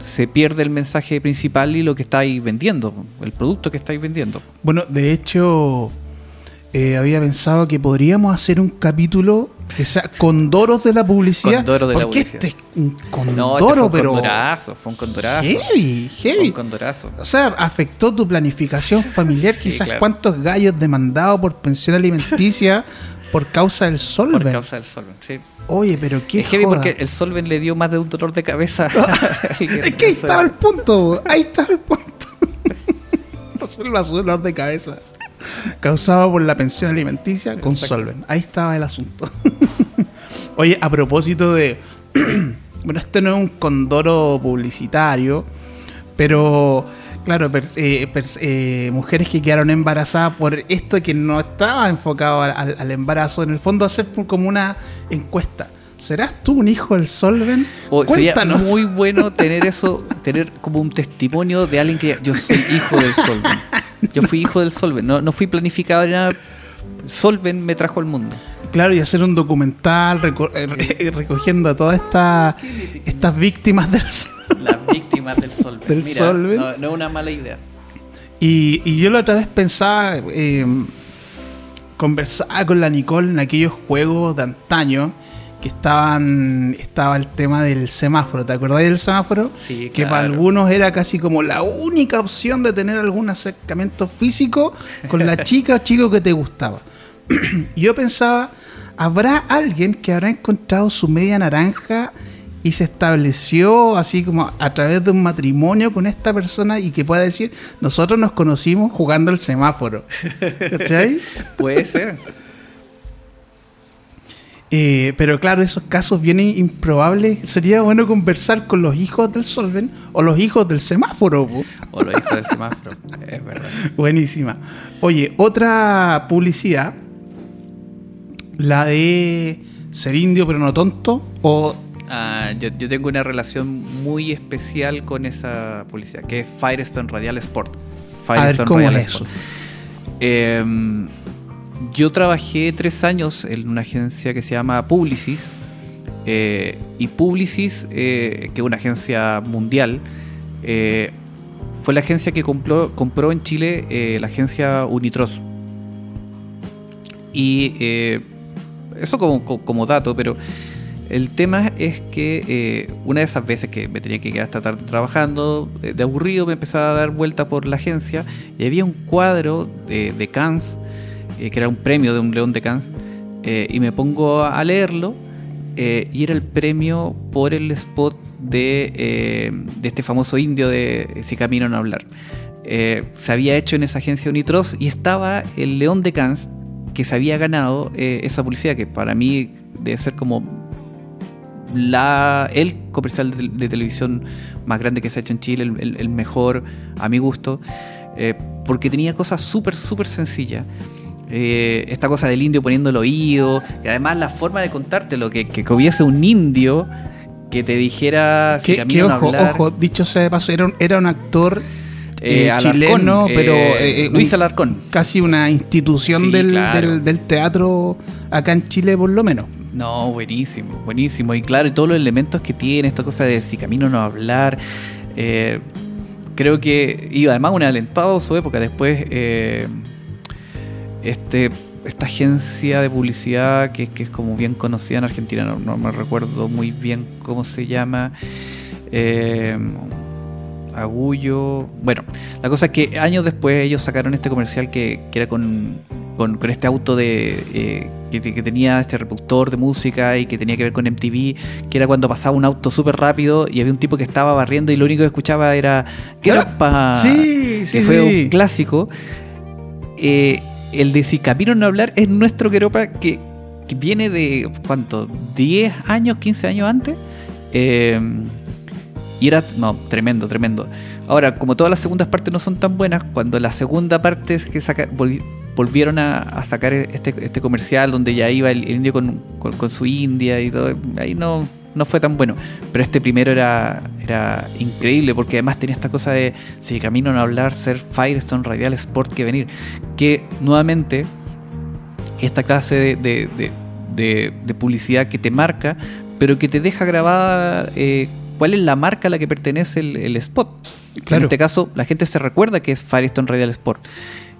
se pierde el mensaje principal y lo que estáis vendiendo, el producto que estáis vendiendo. Bueno, de hecho, eh, había pensado que podríamos hacer un capítulo que sea condoros de la publicidad. Condoro de la porque publicidad. este es un condoro, No, este fue un pero condorazo, fue un condorazo. heavy, Fue heavy. un condorazo. O sea, afectó tu planificación [laughs] familiar. Sí, Quizás claro. cuántos gallos demandados por pensión alimenticia [laughs] por causa del Por solven. causa del solven, sí. Oye, pero qué es heavy joda. porque el solven le dio más de un dolor de cabeza. [laughs] Es que ahí estaba el punto, ahí estaba el punto. Resuelva su dolor de cabeza. [laughs] Causado por la pensión alimenticia con. Solven. Ahí estaba el asunto. [laughs] Oye, a propósito de. [clears throat] bueno, esto no es un condoro publicitario, pero. Claro, eh, eh, mujeres que quedaron embarazadas por esto que no estaba enfocado al, al- embarazo, en el fondo hacer como una encuesta. ¿Serás tú un hijo del Solven? O sería Cuéntanos. muy bueno tener eso, [laughs] tener como un testimonio de alguien que yo soy hijo del Solven. Yo fui hijo del Solven, no, no fui planificado ni nada. Solven me trajo al mundo. Claro, y hacer un documental reco- eh, re- recogiendo a todas estas estas víctimas del. Las víctimas del Solven. Del Mira, Solven. No, no es una mala idea. Y, y yo la otra vez pensaba, eh, conversaba con la Nicole en aquellos juegos de antaño que estaban estaba el tema del semáforo. ¿Te acordás del semáforo? Sí, Que para algunos era casi como la única opción de tener algún acercamiento físico con la [laughs] chica o chico que te gustaba. [clears throat] yo pensaba, ¿habrá alguien que habrá encontrado su media naranja y se estableció así como a través de un matrimonio con esta persona y que pueda decir, nosotros nos conocimos jugando el semáforo? [laughs] ¿Cachai? Puede ser. Eh, pero claro, esos casos vienen improbables. Sería bueno conversar con los hijos del Solven o los hijos del semáforo. po. O lo hizo del semáforo. Es verdad. [laughs] Buenísima. Oye, otra publicidad, la de ser indio pero no tonto, o Ah, yo, yo tengo una relación muy especial con esa publicidad, que es Firestone Radial Sport. a ver Firestone cómo Radial es eso. Sport. Eh, yo trabajé tres años en una agencia que se llama Publicis. eh, y Publicis, eh, que es una agencia mundial, eh, fue la agencia que compró, compró en Chile la agencia Unitros. Y eso como, co- como dato, pero el tema es que una de esas veces que me tenía que quedar hasta tarde trabajando, de aburrido me empezaba a dar vuelta por la agencia y había un cuadro de, de Cannes, eh, que era un premio de un león de Cannes, eh, y me pongo a leerlo eh, y era el premio por el spot de, eh, de este famoso indio de Si Camino no hablar. Eh, se había hecho en esa agencia Unitros y estaba el león de Cannes que se había ganado eh, esa publicidad, que para mí debe ser como la, el comercial de, de televisión más grande que se ha hecho en Chile, el, el- el mejor a mi gusto, eh, porque tenía cosas súper, súper sencillas. Eh, esta cosa del indio poniendo el oído, y además la forma de contártelo, que, que hubiese un indio que te dijera si Que, camino que ojo, hablar. ojo, dicho sea de paso, era un, era un actor Eh, eh, Alarcón, chileno, eh, pero eh, Luis Alarcón. casi una institución Sí, del, claro. del, del teatro acá en Chile, por lo menos. No, buenísimo, buenísimo. Y claro, y todos los elementos que tiene, esta cosa de si camino no hablar. eh, creo que. Y además un alentado su época. Después, este, esta agencia de publicidad que, que es como bien conocida en Argentina, no, no me recuerdo muy bien cómo se llama. eh, Agullo. Bueno, la cosa es que años después ellos sacaron este comercial que, que era con, con, con este auto de eh, que, que tenía este reproductor de música y que tenía que ver con MTV, que era cuando pasaba un auto súper rápido y había un tipo que estaba barriendo y lo único que escuchaba era ¡Queropa! Sí, sí, que fue sí. un clásico. Eh, el de Si Camino no hablar es nuestro Queropa que, que viene de, ¿cuánto? ¿10 años, 15 años antes? Eh, y era, no, tremendo, tremendo. Ahora, como todas las segundas partes no son tan buenas, cuando la segunda parte es que saca, volvi- volvieron a, sacar este, este comercial donde ya iba el, el indio con, con- con su india y todo, ahí no, no fue tan bueno. Pero este primero era, era increíble porque además tenía esta cosa de si camino a hablar, ser Firestone Radial Sport que venir. Que nuevamente, esta clase de, de- de- de- de publicidad que te marca, pero que te deja grabada eh, cuál es la marca a la que pertenece el, el spot. En este caso, la gente se recuerda que es Firestone Radial Sport.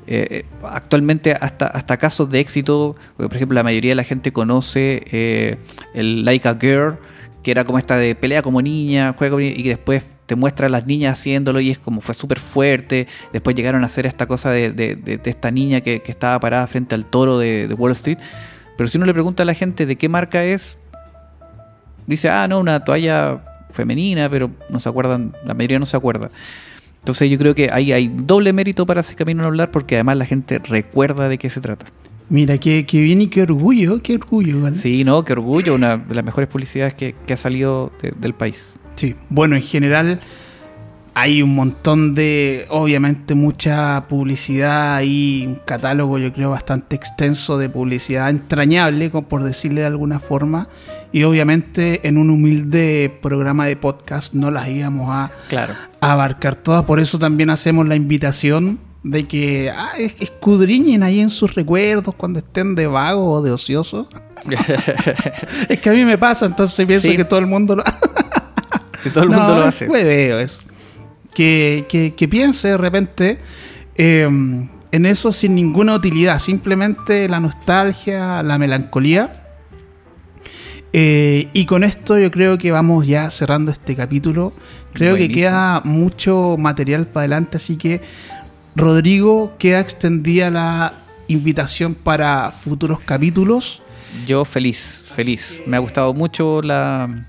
eh, actualmente hasta, hasta casos de éxito, por ejemplo, la mayoría de la gente conoce eh, el Like a Girl, que era como esta de pelea como niña, juega y que después te muestra a las niñas haciéndolo y es como fue súper fuerte. Después llegaron a hacer esta cosa de, de, esta niña que, estaba parada frente al toro de, Wall Street. Pero si uno le pregunta a la gente de qué marca es, dice, ah, no, una toalla femenina, pero no se acuerdan, la mayoría no se acuerda. Entonces yo creo que ahí hay doble mérito para ese camino a hablar porque además la gente recuerda de qué se trata. Mira, qué, qué bien y qué orgullo, qué orgullo, ¿vale? Sí, no, qué orgullo, una de las mejores publicidades que, ha salido del país. Sí, bueno, en general hay un montón de, obviamente, mucha publicidad y un catálogo, yo creo, bastante extenso de publicidad entrañable, por decirle de alguna forma. Y obviamente en un humilde programa de podcast no las íbamos a, abarcar todas. Por eso también hacemos la invitación de que ah, escudriñen ahí en sus recuerdos cuando estén de vago o de ocioso. [laughs] es que a mí me pasa, entonces pienso que todo el mundo lo, [laughs] que todo el mundo lo hace. eso que, piense de repente em, en eso sin ninguna utilidad, simplemente la nostalgia, la melancolía. Eh, y con esto yo creo que vamos ya cerrando este capítulo. Creo que queda mucho material para adelante, así que Rodrigo, queda extendida la invitación para futuros capítulos. Yo feliz, feliz. Me ha gustado mucho la,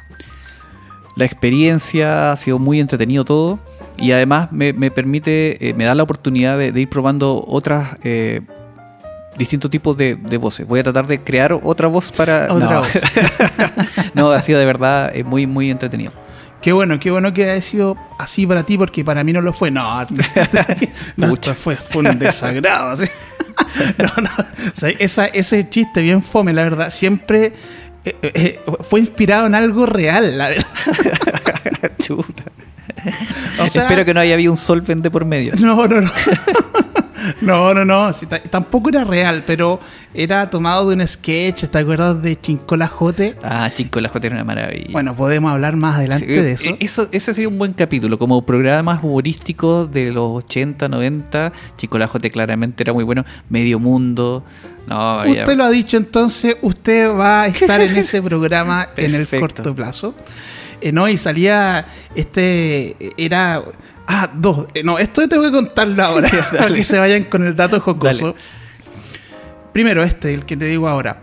la experiencia, ha sido muy entretenido todo y además me, permite, eh, me da la oportunidad de, ir probando otras eh, distintos tipos de, voces. Voy a tratar de crear otra voz para... Otra no. voz. [laughs] no, ha sido de verdad eh, muy, muy entretenido. Qué bueno, qué bueno que haya sido así para ti, porque para mí no lo fue. No, [laughs] no fue, fue un desagrado. [laughs] No, no. esa, ese chiste bien fome, la verdad, siempre fue inspirado en algo real, la verdad. [laughs] Chuta. Espero que no haya habido un solvente por medio. No, no, no. [laughs] No, no, no. tampoco era real, pero era tomado de un sketch. ¿Te acuerdas de Chincolajote? Ah, Chincolajote era una maravilla. Bueno, podemos hablar más adelante de eso. Eh, eso. Ese sería un buen capítulo. Como programa más humorístico de los 80, 90. Chincolajote claramente era muy bueno. Medio Mundo. No, usted lo ha dicho, entonces usted va a estar en ese [laughs] programa en el corto plazo. Eh, no, y salía este, era, ah, dos, eh, no, esto tengo que contarlo ahora, [laughs] para que se vayan con el dato jocoso. Primero este, el que te digo ahora.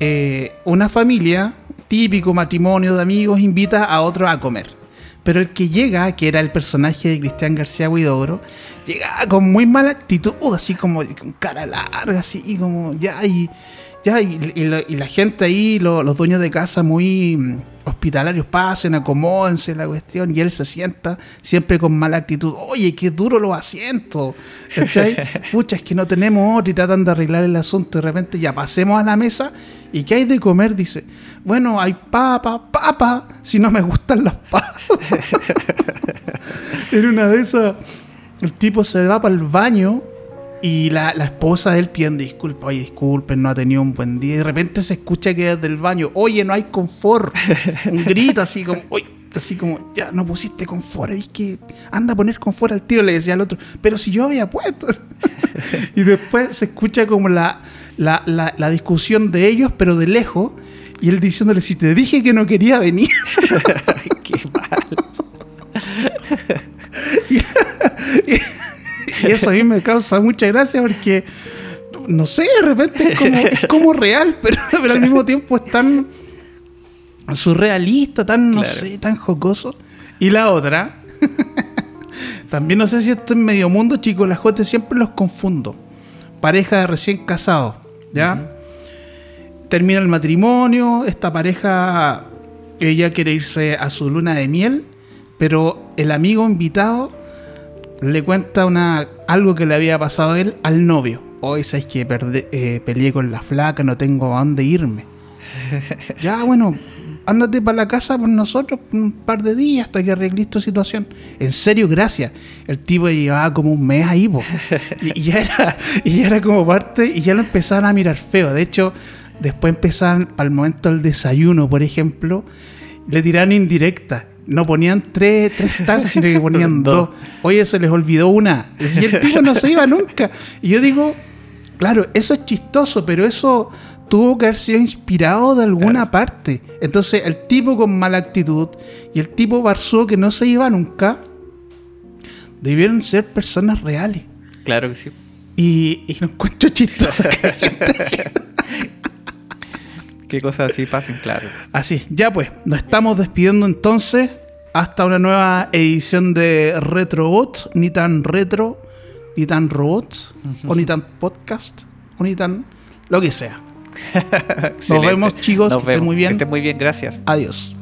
Eh, una familia, típico matrimonio de amigos, invita a otro a comer. Pero el que llega, que era el personaje de Cristian García Huidobro, llega con muy mala actitud, así como con cara larga, así como ya, y ya, y, la, gente ahí, los dueños de casa muy mm, hospitalarios, pasen, acomódense la cuestión, y él se sienta siempre con mala actitud. Oye, qué duro los asientos. ¿Cachai? [laughs] Pucha, es que no tenemos otro y tratan de arreglar el asunto. De repente ya pasemos a la mesa y ¿qué hay de comer? Dice, bueno, hay papa, papa, si no me gustan las papas. [laughs] [laughs] en una de esas, el tipo se va para el baño y la, esposa de él pide disculpas, oye, disculpen, no ha tenido un buen día. Y de repente se escucha que desde el baño, oye, no hay confort. [laughs] Un grito así como, oye, así como, ya no pusiste confort, ¿viste que anda a poner confort al tiro? Le decía al otro, pero si yo había puesto. [laughs] y después se escucha como la, la, la, discusión de ellos, pero de lejos. Y él diciéndole, si te dije que no quería venir. [laughs] Qué mal. y [laughs] eso a mí me causa mucha gracia porque, no sé, de repente es como, real, [laughs] pero, pero al mismo tiempo es tan surrealista, tan, no sé, tan jocoso. Y la otra, [laughs] también no sé si esto es medio mundo, chicos, las jotes siempre los confundo. Pareja de recién casados, ¿ya? Termina el matrimonio, esta pareja, ella quiere irse a su luna de miel, pero el amigo invitado le cuenta una, algo que le había pasado a él al novio. Hoy sabes que eh, peleé con la flaca, no tengo a dónde irme. [laughs] ya, bueno, ándate para la casa con nosotros un par de días hasta que arregles tu situación. En serio, gracias. El tipo llevaba como un mes ahí, [laughs] Y, ya era, y ya era como parte, y ya lo empezaban a mirar feo. De hecho, después empezaban, el momento del desayuno, por ejemplo, le tiraron indirecta no ponían tres, tres tazas, sino que ponían [laughs] dos. Oye, se les olvidó una. Y el tipo no se iba nunca. Y yo digo, claro, eso es chistoso, pero eso tuvo que haber sido inspirado de alguna parte. Entonces, el tipo con mala actitud y el tipo barzudo que no se iba nunca, debieron ser personas reales. Claro que sí. Y, y no encuentro chistoso [laughs] que cosas así pasen, claro. Así, ya pues, nos estamos despidiendo entonces hasta una nueva edición de Retrobot, ni tan retro, ni tan robots, o ni tan podcast, o ni tan lo que sea. [laughs] Excelente. vemos, chicos, Nos que estén vemos. muy bien. Que estén muy bien, gracias. Adiós.